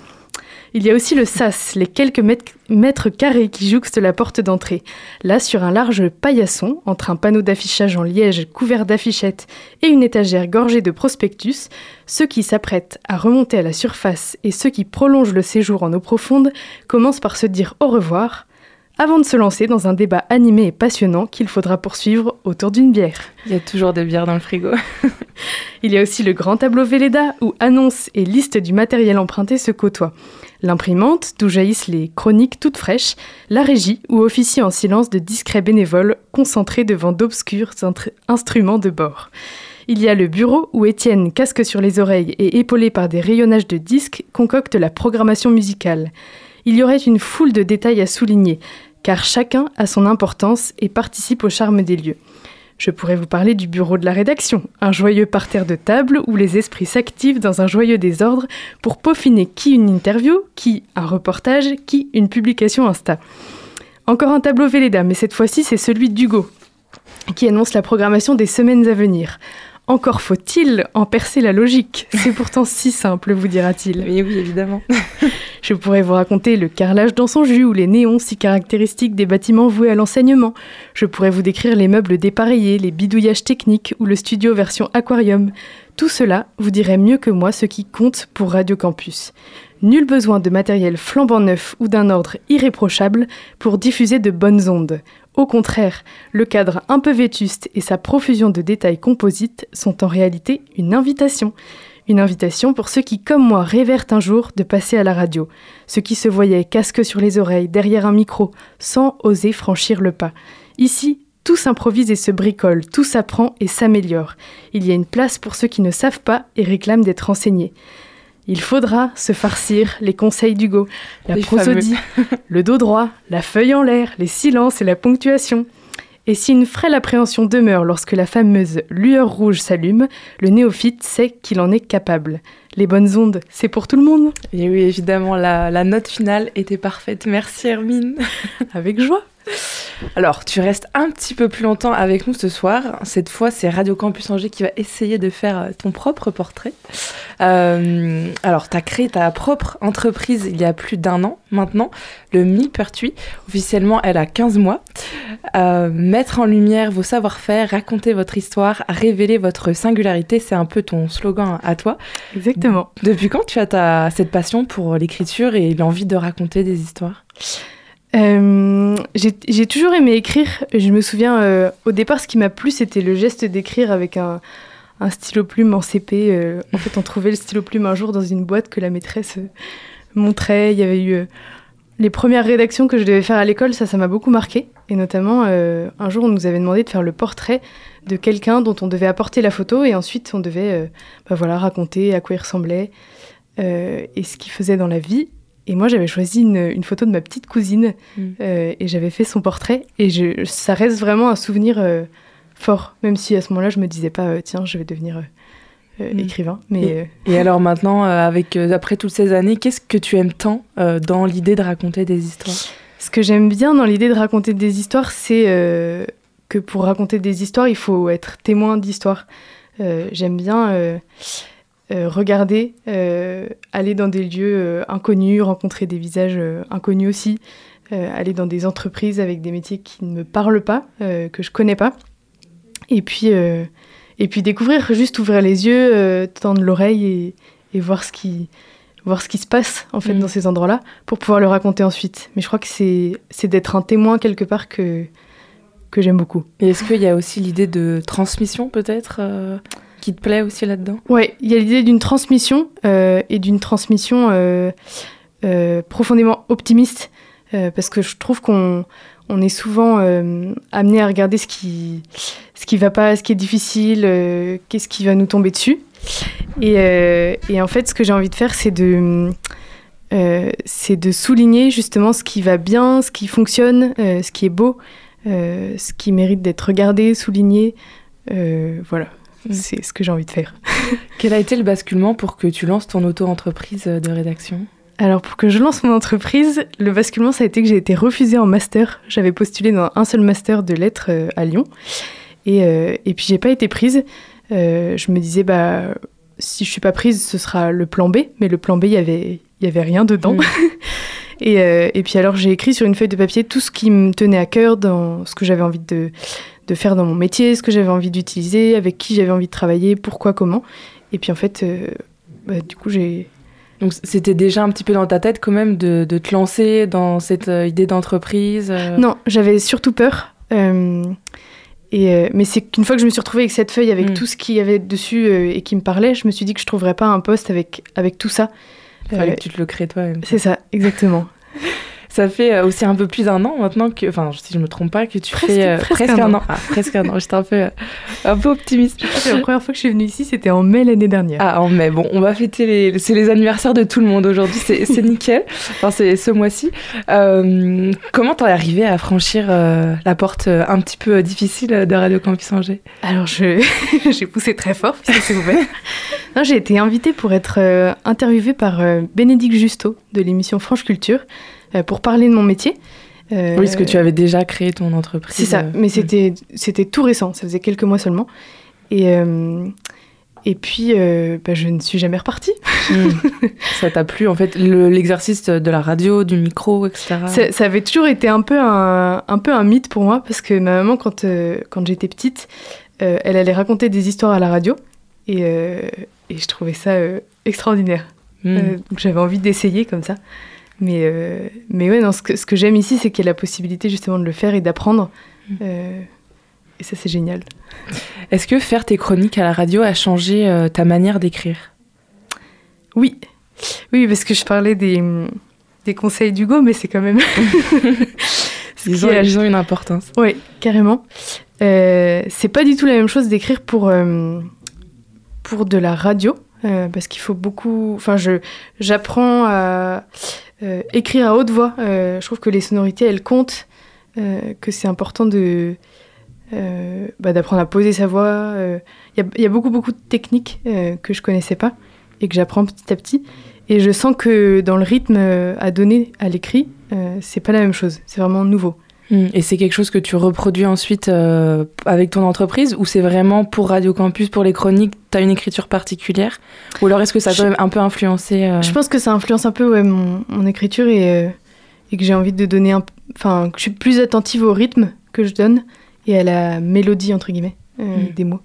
il y a aussi le sas, les quelques mètres, carrés qui jouxtent la porte d'entrée. Là, sur un large paillasson, entre un panneau d'affichage en liège couvert d'affichettes et une étagère gorgée de prospectus, ceux qui s'apprêtent à remonter à la surface et ceux qui prolongent le séjour en eau profonde commencent par se dire au revoir, avant de se lancer dans un débat animé et passionnant qu'il faudra poursuivre autour d'une bière. Il y a toujours des bières dans le frigo. *laughs* Il y a aussi le grand tableau Véleda où annonces et listes du matériel emprunté se côtoient. L'imprimante, d'où jaillissent les chroniques toutes fraîches, la régie, où officient en silence de discrets bénévoles concentrés devant d'obscurs instruments de bord. Il y a le bureau où Étienne, casque sur les oreilles et épaulé par des rayonnages de disques, concocte la programmation musicale. Il y aurait une foule de détails à souligner, car chacun a son importance et participe au charme des lieux. Je pourrais vous parler du bureau de la rédaction, un joyeux parterre de table où les esprits s'activent dans un joyeux désordre pour peaufiner qui une interview, qui un reportage, qui une publication Insta. Encore un tableau Véleda, mais cette fois-ci c'est celui d'Hugo, qui annonce la programmation des semaines à venir. Encore faut-il en percer la logique. C'est pourtant si simple, vous dira-t-il. Oui, oui, évidemment. *laughs* Je pourrais vous raconter le carrelage dans son jus ou les néons si caractéristiques des bâtiments voués à l'enseignement. Je pourrais vous décrire les meubles dépareillés, les bidouillages techniques ou le studio version aquarium. Tout cela vous dirait mieux que moi ce qui compte pour Radio Campus. Nul besoin de matériel flambant neuf ou d'un ordre irréprochable pour diffuser de bonnes ondes. Au contraire, le cadre un peu vétuste et sa profusion de détails composites sont en réalité une invitation. Une invitation pour ceux qui, comme moi, rêvèrent un jour de passer à la radio, ceux qui se voyaient casque sur les oreilles, derrière un micro, sans oser franchir le pas. Ici, tout s'improvise et se bricole, tout s'apprend et s'améliore. Il y a une place pour ceux qui ne savent pas et réclament d'être enseignés. Il faudra se farcir les conseils d'Hugo, la Les prosodie, le dos droit, la feuille en l'air, les silences et la ponctuation. Et si une frêle appréhension demeure lorsque la fameuse lueur rouge s'allume, le néophyte sait qu'il en est capable. Les bonnes ondes, c'est pour tout le monde Et oui, évidemment, la, la note finale était parfaite. Merci Hermine. Avec joie. *laughs* Alors, tu restes un petit peu plus longtemps avec nous ce soir. Cette fois, c'est Radio Campus Angers qui va essayer de faire ton propre portrait. Euh, alors, tu as créé ta propre entreprise il y a plus d'un an maintenant, le Millepertuis. Officiellement, elle a 15 mois. Euh, mettre en lumière vos savoir-faire, raconter votre histoire, révéler votre singularité, c'est un peu ton slogan à toi. Exactement. Depuis quand tu as ta, cette passion pour l'écriture et l'envie de raconter des histoires? Euh, j'ai toujours aimé écrire. Je me souviens, euh, au départ, ce qui m'a plu, c'était le geste d'écrire avec un, un stylo plume en CP. Euh, en fait, on trouvait le stylo plume un jour dans une boîte que la maîtresse montrait. Il y avait eu les premières rédactions que je devais faire à l'école, ça, ça m'a beaucoup marqué. Et notamment, un jour, on nous avait demandé de faire le portrait de quelqu'un dont on devait apporter la photo et ensuite on devait bah voilà, raconter à quoi il ressemblait et ce qu'il faisait dans la vie. Et moi, j'avais choisi une, une photo de ma petite cousine Mm. euh, et j'avais fait son portrait. Et je, ça reste vraiment un souvenir euh, fort, même si à ce moment-là, je me disais pas, euh, tiens, je vais devenir Mm. écrivain. Mais Et, et alors *laughs* maintenant, avec après toutes ces années, qu'est-ce que tu aimes tant dans l'idée de raconter des histoires? Ce que j'aime bien dans l'idée de raconter des histoires, c'est que pour raconter des histoires, il faut être témoin d'histoires. J'aime bien euh, regarder, euh, aller dans des lieux euh, inconnus, rencontrer des visages inconnus aussi, aller dans des entreprises avec des métiers qui ne me parlent pas, que je connais pas. Et puis, et puis découvrir, juste ouvrir les yeux, tendre l'oreille et, et voir ce qui voir ce qui se passe en fait Mm. dans ces endroits-là pour pouvoir le raconter ensuite. Mais je crois que c'est c'est d'être un témoin quelque part que que j'aime beaucoup. Et est-ce qu'il y a aussi l'idée de transmission peut-être qui te plaît aussi là-dedans? Ouais, il y a l'idée d'une transmission euh, et d'une transmission euh, euh, profondément optimiste parce que je trouve qu'on on est souvent amené à regarder ce qui ce qui va pas, ce qui est difficile, qu'est-ce qui va nous tomber dessus. Et, et en fait, ce que j'ai envie de faire, c'est de c'est de souligner justement ce qui va bien, ce qui fonctionne, ce qui est beau, ce qui mérite d'être regardé, souligné. Euh, voilà, c'est ce que j'ai envie de faire. *laughs* Quel a été le basculement pour que tu lances ton auto-entreprise de rédaction? Alors pour que je lance mon entreprise, le basculement ça a été que j'ai été refusée en master. J'avais postulé dans un seul master de lettres euh, à Lyon et, euh, et puis j'ai pas été prise. Euh, je me disais bah si je suis pas prise ce sera le plan B, mais le plan B il y avait il y avait rien dedans. Mm. *laughs* et, euh, et puis alors j'ai écrit sur une feuille de papier tout ce qui me tenait à cœur dans ce que j'avais envie de de faire dans mon métier, ce que j'avais envie d'utiliser, avec qui j'avais envie de travailler, pourquoi, comment. Et puis en fait, euh, bah, du coup, j'ai. Donc c'était déjà un petit peu dans ta tête quand même de, de te lancer dans cette euh, idée d'entreprise euh, Non, j'avais surtout peur. et, mais c'est qu'une fois que je me suis retrouvée avec cette feuille, avec Mm. tout ce qu'il y avait dessus et qui me parlait, je me suis dit que je trouverais pas un poste avec, avec tout ça. Fallait Euh, que tu te le crées toi-même. c'est ça, exactement. *laughs* Ça fait euh, aussi un peu plus d'un an maintenant que, enfin, si je me trompe pas, que tu Presque- fais euh, presque presque un un an. an. Ah, presque un an. J'étais un peu, euh, un peu optimiste. la première fois que je suis venue ici, c'était en mai l'année dernière. Ah, en mai. Bon, on va fêter les, c'est les anniversaires de tout le monde aujourd'hui. C'est, c'est nickel. Enfin, c'est ce mois-ci. Euh, comment t'en es arrivé à franchir euh, la porte euh, un petit peu euh, difficile de Radio Campus Angers? Alors, je *laughs* j'ai poussé très fort puisque c'est ouvert. *laughs* Non, j'ai été invitée pour être euh, interviewée par euh, Bénédicte Justo de l'émission Franche Culture pour parler de mon métier. Euh, Oui, parce que tu avais déjà créé ton entreprise. C'est ça, euh, mais c'était c'était tout récent, ça faisait quelques mois seulement. Et, euh, et puis, euh, bah, je ne suis jamais repartie. Hmm. *laughs* ça t'a plu, en fait, le- l'exercice de la radio, du micro, etc. Ça, ça avait toujours été un peu un, un peu un mythe pour moi, parce que ma maman, quand, euh, quand j'étais petite, euh, elle allait raconter des histoires à la radio, et, euh, et je trouvais ça euh, extraordinaire. Hmm. Euh, donc j'avais envie d'essayer comme ça. Mais, euh, mais ouais, non, ce que, ce que j'aime ici, c'est qu'il y a la possibilité justement de le faire et d'apprendre. Euh, et ça, c'est génial. Est-ce que faire tes chroniques à la radio a changé euh, ta manière d'écrire? Oui. Oui, parce que je parlais des, des conseils d'Hugo, mais c'est quand même. *laughs* *laughs* Ils ont, est- ils ont une importance. Oui, carrément. Euh, c'est pas du tout la même chose d'écrire pour, pour de la radio, parce qu'il faut beaucoup. Enfin, j'apprends à écrire à haute voix. Euh, je trouve que les sonorités, elles comptent, euh, que c'est important de. euh, bah, d'apprendre à poser sa voix. Il y, a, beaucoup, beaucoup de techniques euh, que je connaissais pas et que j'apprends petit à petit. Et je sens que dans le rythme euh, à donner à l'écrit, euh, c'est pas la même chose. C'est vraiment nouveau. Hmm. Et c'est quelque chose que tu reproduis ensuite euh, avec ton entreprise ou c'est vraiment pour Radio Campus, pour les chroniques, tu as une écriture particulière? Ou alors est-ce que ça a Je- quand même un peu influencé euh, Je pense que ça influence un peu ouais, mon, mon écriture et, euh, et que j'ai envie de donner un. Enfin, que je suis plus attentive au rythme que je donne et à la mélodie, entre guillemets, euh, Mm. des mots.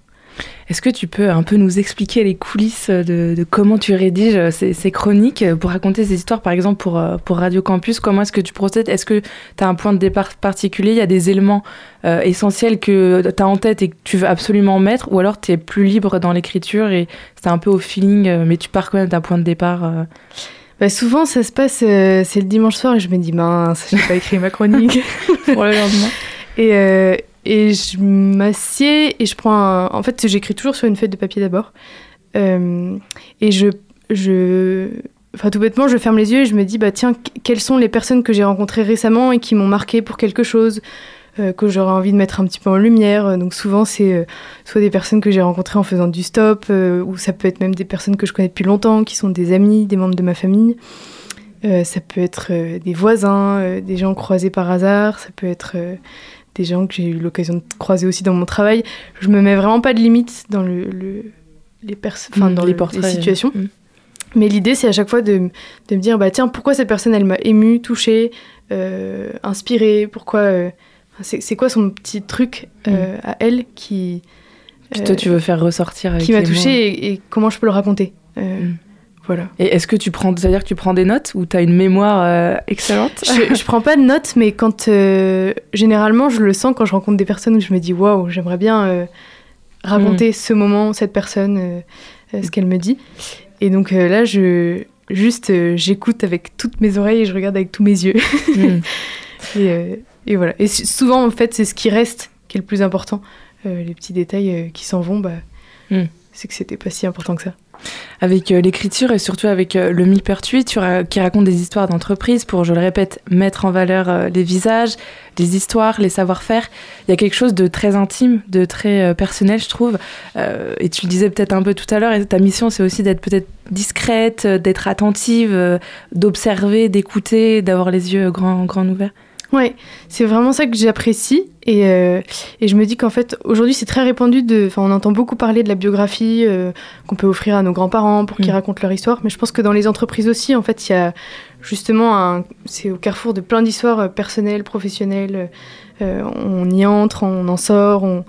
Est-ce que tu peux un peu nous expliquer les coulisses de, de comment tu rédiges euh, ces, ces chroniques euh, pour raconter ces histoires, par exemple pour, euh, pour Radio Campus? Comment est-ce que tu procèdes? Est-ce que tu as un point de départ particulier? Il y a des éléments euh, essentiels que tu as en tête et que tu veux absolument mettre Ou alors tu es plus libre dans l'écriture et c'est un peu au feeling, mais tu pars quand même d'un point de départ euh, Bah, souvent, ça se passe, euh, c'est le dimanche soir et je me dis, mince, j'ai pas écrit ma chronique. *laughs* pour le lendemain. Et, euh, et je m'assieds et je prends un... En fait, j'écris toujours sur une feuille de papier d'abord. Euh, et je, je... Enfin, tout bêtement, je ferme les yeux et je me dis, bah tiens, qu- quelles sont les personnes que j'ai rencontrées récemment et qui m'ont marqué pour quelque chose euh, que j'aurais envie de mettre un petit peu en lumière. Donc souvent, c'est euh, soit des personnes que j'ai rencontrées en faisant du stop, ou ça peut être même des personnes que je connais depuis longtemps, qui sont des amis, des membres de ma famille. Ça peut être des voisins, des gens croisés par hasard, ça peut être des gens que j'ai eu l'occasion de croiser aussi dans mon travail. Je me mets vraiment pas de limite dans le, le- les, enfin, Mm, dans les le- portraits, situations. mm. Mais l'idée, c'est à chaque fois de, de me dire, bah tiens, pourquoi cette personne, elle m'a émue, touchée, euh, inspirée, pourquoi... euh, c'est quoi son petit truc euh, à elle qui... Toi, tu veux faire ressortir avec Qui m'a touchée et, et comment je peux le raconter. Euh, Mm. Voilà. Et est-ce que tu prends, c'est-à-dire que tu prends des notes ou tu as une mémoire euh, excellente je, je prends pas de notes, mais quand euh, généralement je le sens quand je rencontre des personnes où je me dis waouh, j'aimerais bien euh, raconter Mm. ce moment, cette personne, ce qu'elle me dit. Et donc là, je juste j'écoute avec toutes mes oreilles et je regarde avec tous mes yeux. Mm. *laughs* et, et voilà. Et souvent en fait, c'est ce qui reste qui est le plus important. Les petits détails qui s'en vont, bah, Mm. c'est que c'était pas si important que ça. Avec euh, l'écriture et surtout avec euh, le millepertuis, tu ra- qui raconte des histoires d'entreprise pour, je le répète, mettre en valeur euh, les visages, les histoires, les savoir-faire. Il y a quelque chose de très intime, de très personnel, je trouve. Et tu le disais peut-être un peu tout à l'heure, ta mission, c'est aussi d'être peut-être discrète, d'être attentive, d'observer, d'écouter, d'avoir les yeux grands, grands ouverts. Ouais, c'est vraiment ça que j'apprécie. Et, euh, et je me dis qu'en fait, aujourd'hui, c'est très répandu. De, on entend beaucoup parler de la biographie euh, qu'on peut offrir à nos grands-parents pour qu'ils Mm. racontent leur histoire. Mais je pense que dans les entreprises aussi, en fait, il y a justement un. C'est au carrefour de plein d'histoires euh, personnelles, professionnelles. Euh, on y entre, on en sort, on,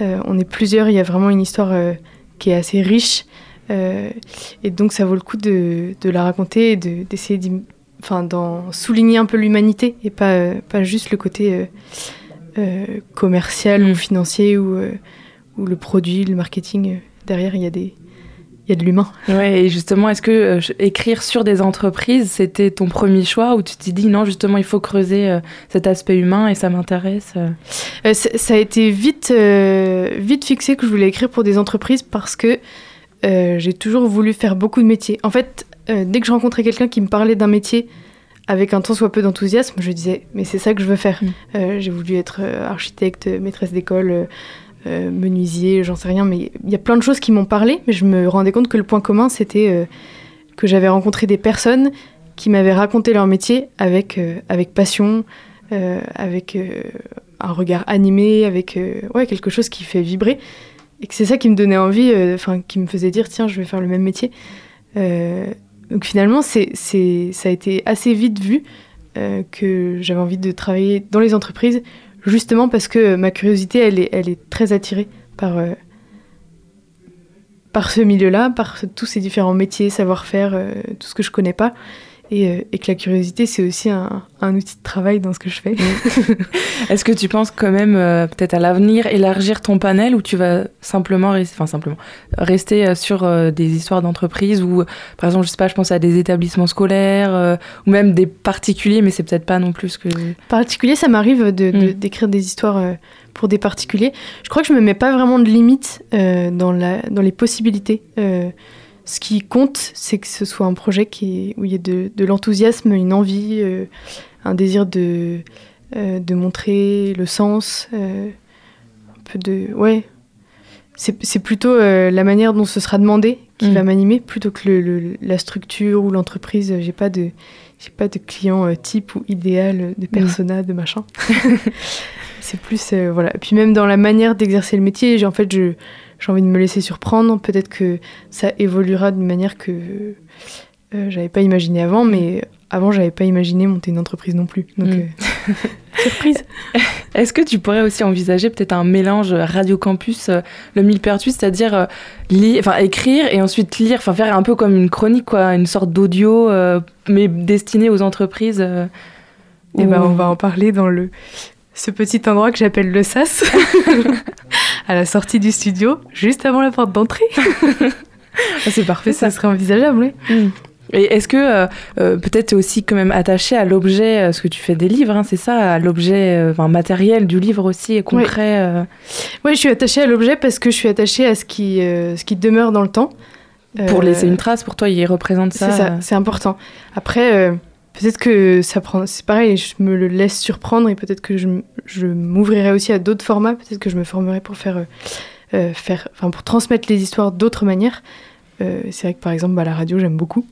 on est plusieurs. Il y a vraiment une histoire qui est assez riche. Et donc, ça vaut le coup de, de la raconter et de- d'essayer d'y enfin, d'en souligner un peu l'humanité et pas, euh, pas juste le côté euh, euh, commercial ou financier ou, ou le produit, le marketing. Derrière, il y a, des, il y a de l'humain. Ouais, et justement, est-ce que écrire sur des entreprises, c'était ton premier choix ou tu t'es dit non, justement, il faut creuser cet aspect humain et ça m'intéresse ça a été vite, vite fixé que je voulais écrire pour des entreprises parce que euh, j'ai toujours voulu faire beaucoup de métiers. En fait, euh, dès que je rencontrais quelqu'un qui me parlait d'un métier avec un tant soit peu d'enthousiasme, je disais mais c'est ça que je veux faire. Euh, j'ai voulu être architecte, maîtresse d'école, menuisier, j'en sais rien, mais il y a plein de choses qui m'ont parlé, mais je me rendais compte que le point commun c'était que j'avais rencontré des personnes qui m'avaient raconté leur métier avec, avec passion, avec un regard animé, avec ouais, quelque chose qui fait vibrer. Et que c'est ça qui me donnait envie, euh, enfin qui me faisait dire tiens, je vais faire le même métier. Euh, donc finalement, c'est, c'est, ça a été assez vite vu euh, que j'avais envie de travailler dans les entreprises, justement parce que ma curiosité, elle est, elle est très attirée par, par ce milieu-là, par tous ces différents métiers, savoir-faire, tout ce que je connais pas. Et, euh, et que la curiosité, c'est aussi un, un outil de travail dans ce que je fais. *laughs* Est-ce que tu penses quand même euh, peut-être à l'avenir élargir ton panel ou tu vas simplement rester, enfin simplement rester euh, sur euh, des histoires d'entreprise ou par exemple je sais pas, je pense à des établissements scolaires euh, ou même des particuliers, mais c'est peut-être pas non plus ce que. particulier, ça m'arrive de, de- d'écrire des histoires pour des particuliers. Je crois que je me mets pas vraiment de limite dans, la, dans les possibilités. Ce qui compte, c'est que ce soit un projet qui, où il y ait de, de l'enthousiasme, une envie, euh, un désir de, euh, de montrer le sens, euh, un peu de... Ouais, c'est plutôt la manière dont ce sera demandé qui Mm. va m'animer plutôt que le- le- la structure ou l'entreprise. J'ai pas de j'ai pas de client type ou idéal de persona de machin. *laughs* c'est plus voilà. Et puis même dans la manière d'exercer le métier, j'ai en fait je j'ai envie de me laisser surprendre. Peut-être que ça évoluera d'une manière que euh, j'avais pas imaginé avant, mais avant j'avais pas imaginé monter une entreprise non plus. Donc Mm. euh, *laughs* surprise. *laughs* Est-ce que tu pourrais aussi envisager peut-être un mélange Radio Campus, euh, le millepertuis, c'est-à-dire euh, écrire et ensuite lire, enfin faire un peu comme une chronique, quoi, une sorte d'audio, euh, mais destinée aux entreprises euh, Et ou- ben on va en parler dans le ce petit endroit que j'appelle le sas, *laughs* à la sortie du studio, juste avant la porte d'entrée. *laughs* Ah, c'est parfait ça. Ça serait envisageable, oui. Mm. Et est-ce que euh, euh, peut-être tu es aussi quand même attaché à l'objet, euh, parce que tu fais des livres, hein, c'est ça, à l'objet euh, enfin, matériel du livre aussi et concret Oui, je suis attachée à l'objet parce que je suis attachée à ce qui, ce qui demeure dans le temps. pour laisser une trace. Pour toi, il représente ça. C'est ça, c'est important. Après, peut-être que ça prend. C'est pareil, je me le laisse surprendre et peut-être que je, je m'ouvrirai aussi à d'autres formats. Peut-être que je me formerai pour faire, euh, euh, faire, enfin pour transmettre les histoires d'autres manières. Euh, c'est vrai que par exemple, bah, la radio, j'aime beaucoup.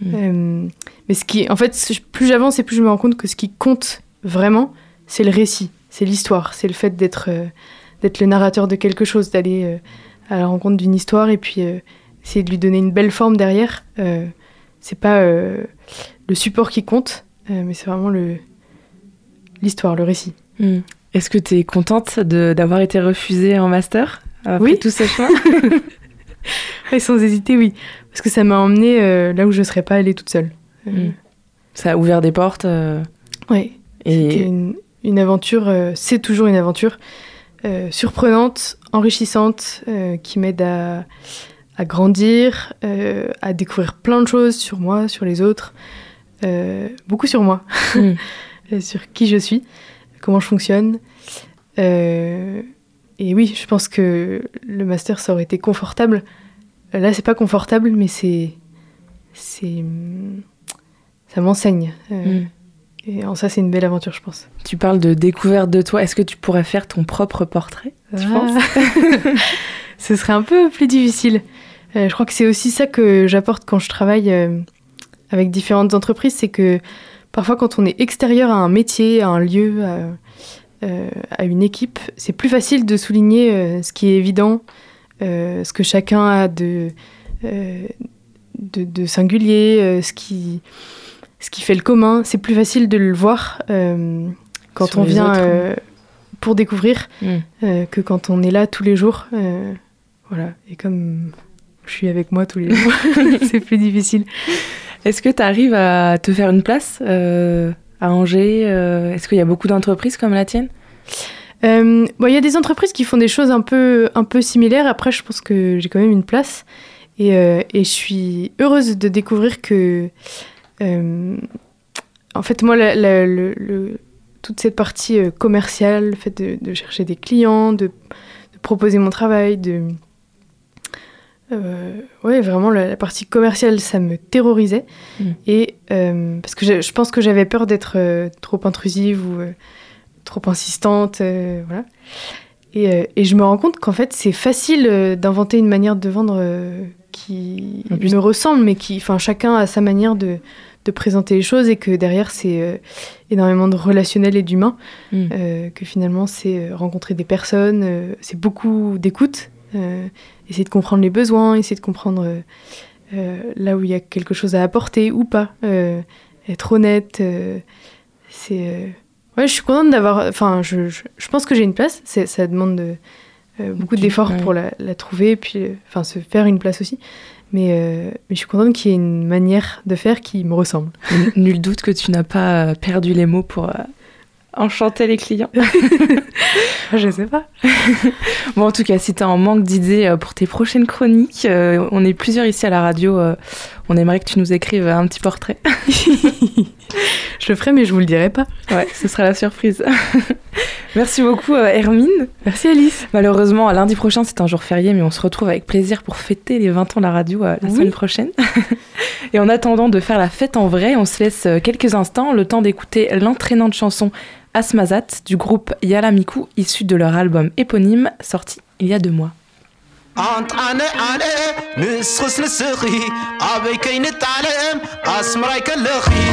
Mm. Euh, mais ce qui, en fait, plus j'avance et plus je me rends compte que ce qui compte vraiment, c'est le récit, c'est l'histoire, c'est le fait d'être, d'être le narrateur de quelque chose, d'aller à la rencontre d'une histoire et puis essayer de lui donner une belle forme derrière. C'est pas le support qui compte, euh, mais c'est vraiment le l'histoire, le récit. Mm. Est-ce que tu es contente de- d'avoir été refusée en master après Oui. tout ce *laughs* chemin Et sans hésiter, oui, parce que ça m'a emmené euh, là où je serais pas allée toute seule. Euh, Mm. Ça a ouvert des portes. euh, Ouais. C'était Et une, une aventure, c'est toujours une aventure surprenante, enrichissante, qui m'aide à, à grandir, à découvrir plein de choses sur moi, sur les autres, euh, beaucoup sur moi, *laughs* Mm. euh, sur qui je suis, comment je fonctionne. Euh, et oui, je pense que le master, ça aurait été confortable. Là, c'est pas confortable, mais c'est. c'est ça m'enseigne. Euh, Mm. Et en ça, c'est une belle aventure, je pense. tu parles de découverte de toi. Est-ce que tu pourrais faire ton propre portrait Tu Ah. penses? *laughs* Ce serait un peu plus difficile. Euh, je crois que c'est aussi ça que j'apporte quand je travaille euh, avec différentes entreprises, c'est que parfois quand on est extérieur à un métier, à un lieu, à, euh, à une équipe, c'est plus facile de souligner euh, ce qui est évident, euh, ce que chacun a de, euh, de, de singulier, euh, ce, qui, ce qui fait le commun. C'est plus facile de le voir euh, quand Sur on vient autres. euh, pour découvrir Mm. euh, que quand on est là tous les jours. euh, voilà. Et comme je suis avec moi tous les jours, *laughs* c'est plus difficile. Est-ce que tu arrives à te faire une place euh, à Angers euh, Est-ce qu'il y a beaucoup d'entreprises comme la tienne? Euh, il y a des entreprises qui font des choses un peu, un peu similaires. Après, je pense que j'ai quand même une place. Et, et je suis heureuse de découvrir que. en fait, moi, toute cette partie commerciale, le fait de, de chercher des clients, de, de proposer mon travail, de. Euh, ouais, vraiment, la, la partie commerciale, ça me terrorisait. Mm. Et euh, parce que je, je pense que j'avais peur d'être euh, trop intrusive ou euh, trop insistante. voilà. Et, et je me rends compte qu'en fait, c'est facile d'inventer une manière de vendre qui plus- me ressemble, mais qui, enfin, chacun a sa manière de, de présenter les choses et que derrière, c'est énormément de relationnel et d'humain. Mm. que finalement, c'est rencontrer des personnes, c'est beaucoup d'écoute, essayer de comprendre les besoins, essayer de comprendre euh, euh, là où il y a quelque chose à apporter ou pas, euh, être honnête. euh, c'est euh, ouais, je suis contente d'avoir. Enfin, je, je, je pense que j'ai une place. Ça demande de, euh, beaucoup d'efforts ouais. pour la, la trouver, puis euh, enfin se faire une place aussi. Mais, euh, mais je suis contente qu'il y ait une manière de faire qui me ressemble. Nul doute que tu n'as pas euh, perdu les mots pour euh, enchanter les clients. *laughs* *laughs* je sais pas. Bon, en tout cas, si tu as en manque d'idées euh, pour tes prochaines chroniques, euh, on est plusieurs ici à la radio. euh, on aimerait que tu nous écrives un petit portrait. *laughs* Je le ferai, mais je vous le dirai pas. Ouais, ce sera la surprise. Merci beaucoup, euh, Hermine. Merci, Alice. Malheureusement, lundi prochain, c'est un jour férié, mais on se retrouve avec plaisir pour fêter les 20 ans de la radio la Oui. semaine prochaine. Et en attendant de faire la fête en vrai, on se laisse quelques instants, le temps d'écouter l'entraînante chanson Asmazat du groupe Yala Miku, issu de leur album éponyme, sorti il y a deux mois. أنت أنا أنا نسخس نسخي أبي كي نتعلم أسمراي كالخي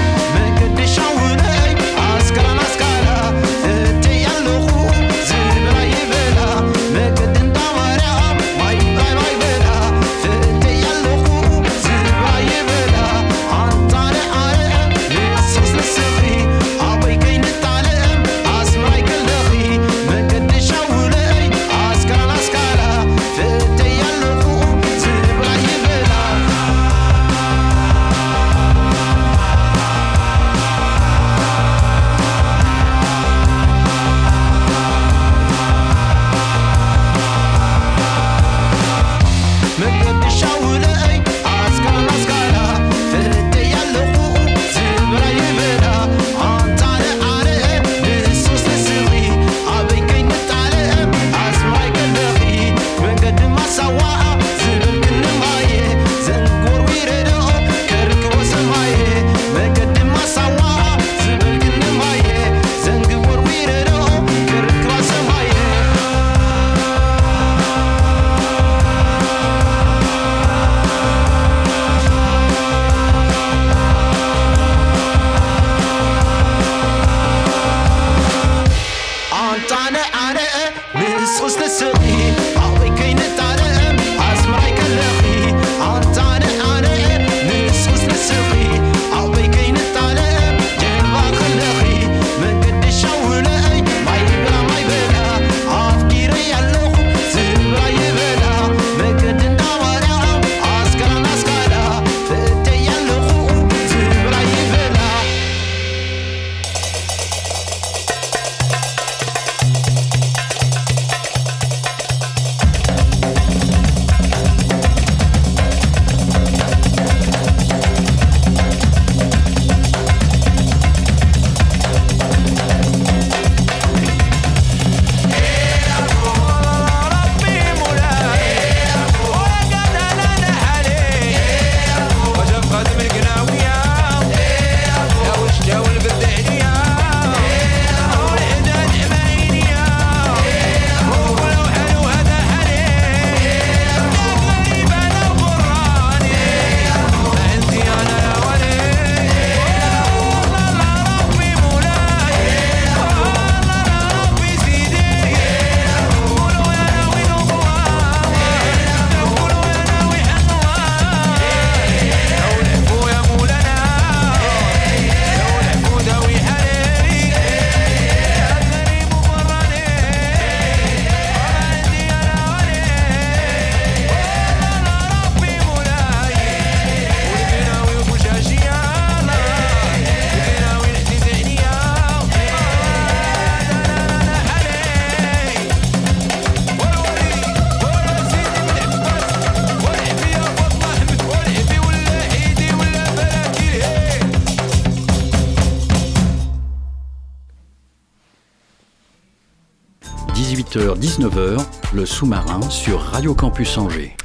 18h, 19h, le sous-marin sur Radio Campus Angers.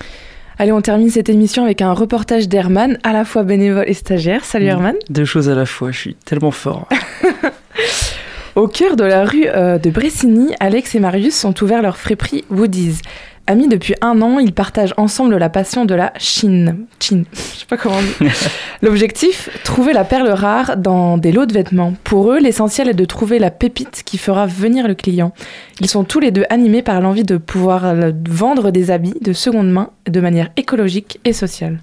Allez, on termine cette émission avec un reportage d'Herman, à la fois bénévole et stagiaire. Salut Herman. Deux choses à la fois, je suis tellement fort. *laughs* Au cœur de la rue euh, de Bressigny, Alex et Marius ont ouvert leur friperie Woodies. Amis depuis un an, ils partagent ensemble la passion de la Chine. Chine, *laughs* je sais pas comment on dit. *laughs* L'objectif, trouver la perle rare dans des lots de vêtements. Pour eux, l'essentiel est de trouver la pépite qui fera venir le client. Ils sont tous les deux animés par l'envie de pouvoir vendre des habits de seconde main de manière écologique et sociale.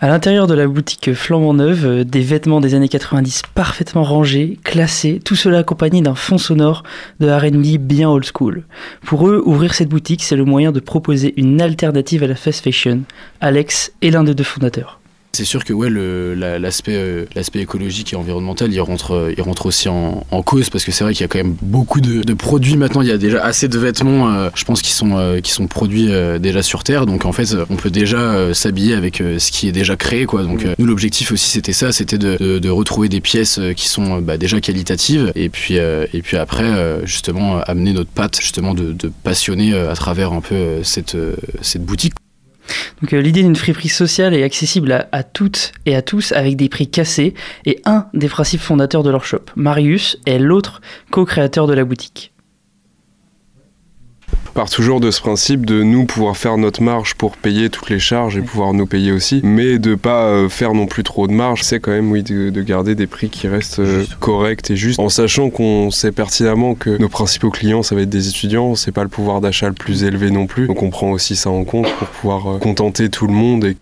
À l'intérieur de la boutique flambant neuve, euh, des vêtements des années 90 parfaitement rangés, classés, tout cela accompagné d'un fond sonore de R&B bien old school. Pour eux, ouvrir cette boutique, c'est le moyen de proposer une alternative à la fast fashion. Alex est l'un des deux fondateurs. C'est sûr que ouais, la- euh, l'aspect écologique et environnemental, il rentre, euh, il rentre aussi en, en cause parce que c'est vrai qu'il y a quand même beaucoup de, de produits maintenant. Il y a déjà assez de vêtements, euh, je pense, qui sont, euh, qui sont produits déjà sur Terre. Donc en fait, on peut déjà s'habiller avec ce qui est déjà créé. Quoi. Donc nous, l'objectif aussi, c'était ça, c'était de, de- de retrouver des pièces qui sont bah, déjà qualitatives et puis, et puis après, justement, amener notre patte justement de, passionner à travers un peu cette, cette boutique. Donc euh, l'idée d'une friperie sociale est accessible à, à toutes et à tous avec des prix cassés et un des principes fondateurs de leur shop, Marius, est l'autre co-créateur de la boutique. Part toujours de ce principe de nous pouvoir faire notre marge pour payer toutes les charges et pouvoir nous payer aussi, mais de pas euh, faire non plus trop de marge. C'est quand même oui de, de garder des prix qui restent euh, corrects et justes, en sachant qu'on sait pertinemment que nos principaux clients ça va être des étudiants, c'est pas le pouvoir d'achat le plus élevé non plus, donc on prend aussi ça en compte pour pouvoir euh, contenter tout le monde et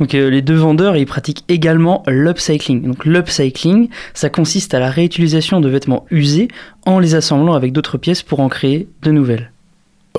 Donc euh, les deux vendeurs, ils pratiquent également l'upcycling. Donc l'upcycling, ça consiste à la réutilisation de vêtements usés en les assemblant avec d'autres pièces pour en créer de nouvelles.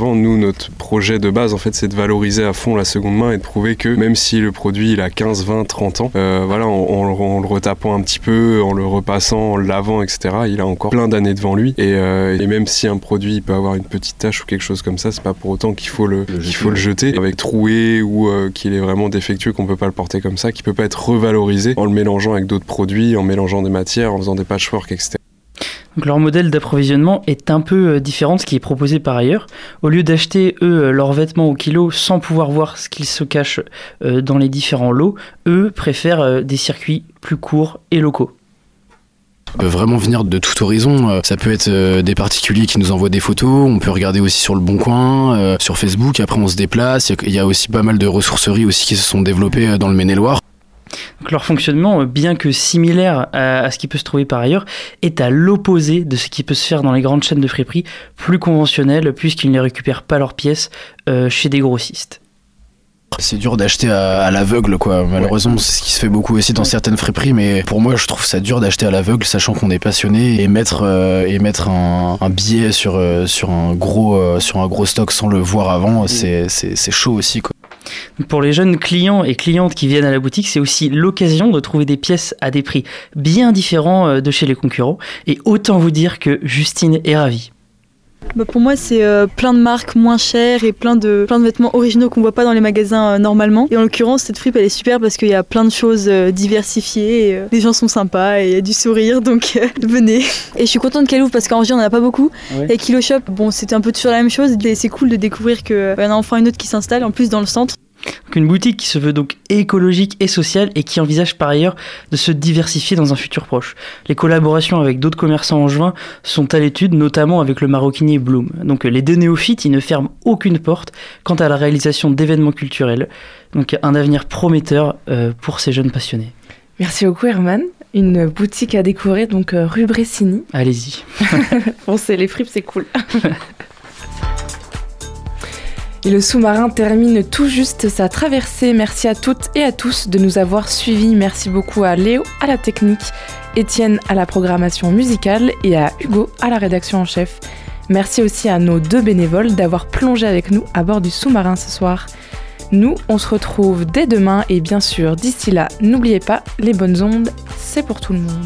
Nous, notre projet de base, en fait, c'est de valoriser à fond la seconde main et de prouver que même si le produit il a 15, 20, 30 ans, euh, voilà, en, en le- en le retapant un petit peu, en le repassant, en le lavant, etc., il a encore plein d'années devant lui. Et, euh, et même si un produit il peut avoir une petite tache ou quelque chose comme ça, c'est pas pour autant qu'il faut le, qu'il faut le jeter avec troué ou euh, qu'il est vraiment défectueux, qu'on peut pas le porter comme ça, qu'il peut pas être revalorisé en le mélangeant avec d'autres produits, en mélangeant des matières, en faisant des patchwork, etc. Donc leur modèle d'approvisionnement est un peu euh, différent de ce qui est proposé par ailleurs. Au lieu d'acheter eux euh, leurs vêtements au kilo sans pouvoir voir ce qu'il se cache euh, dans les différents lots, eux préfèrent des circuits plus courts et locaux. peut vraiment venir de tout horizon. Ça peut être des particuliers qui nous envoient des photos, on peut regarder aussi sur le Bon Coin, sur Facebook, après on se déplace. Il y a- aussi pas mal de ressourceries aussi qui se sont développées dans le Maine-et-Loire. Donc leur fonctionnement, euh, bien que similaire à, à ce qui peut se trouver par ailleurs, est à l'opposé de ce qui peut se faire dans les grandes chaînes de friperie plus conventionnelles puisqu'ils ne récupèrent pas leurs pièces euh, chez des grossistes. C'est dur d'acheter à, à l'aveugle, quoi. Malheureusement, c'est ce qui se fait beaucoup aussi dans certaines friperies, mais pour moi, je trouve ça dur d'acheter à l'aveugle, sachant qu'on est passionné et mettre euh, et mettre un, un billet sur euh, sur un gros euh, sur un gros stock sans le voir avant, c'est c'est c'est chaud aussi, quoi. Pour les jeunes clients et clientes qui viennent à la boutique, c'est aussi l'occasion de trouver des pièces à des prix bien différents euh, de chez les concurrents. Et autant vous dire que Justine est ravie. Bah, pour moi, c'est euh, plein de marques moins chères et plein de, plein de vêtements originaux qu'on voit pas dans les magasins euh, normalement. Et en l'occurrence, cette fripe, elle est super parce qu'il y a plein de choses euh, diversifiées. et, les gens sont sympas et il y a du sourire, donc *laughs* venez. Et je suis contente qu'elle ouvre parce qu'en Angers, on en a pas beaucoup. Ouais. Et Kilo Shop, bon, c'était un peu toujours la même chose. Et c'est cool de découvrir qu'il y en a enfin une autre qui s'installe, en plus dans le centre. Une boutique qui se veut donc écologique et sociale et qui envisage par ailleurs de se diversifier dans un futur proche. Les collaborations avec d'autres commerçants angevins sont à l'étude, notamment avec le maroquinier Bloom. Donc les deux néophytes, ils ne ferment aucune porte quant à la réalisation d'événements culturels. Donc un avenir prometteur euh, pour ces jeunes passionnés. Merci beaucoup Herman. Une boutique à découvrir donc euh, rue Bressini. Allez-y. *laughs* bon, c'est les fripes, c'est cool. *laughs* Et le sous-marin termine tout juste sa traversée. Merci à toutes et à tous de nous avoir suivis. Merci beaucoup à Léo à la technique, Étienne à la programmation musicale et à Hugo à la rédaction en chef. Merci aussi à nos deux bénévoles d'avoir plongé avec nous à bord du sous-marin ce soir. Nous, on se retrouve dès demain et bien sûr, d'ici là, n'oubliez pas, les bonnes ondes, c'est pour tout le monde.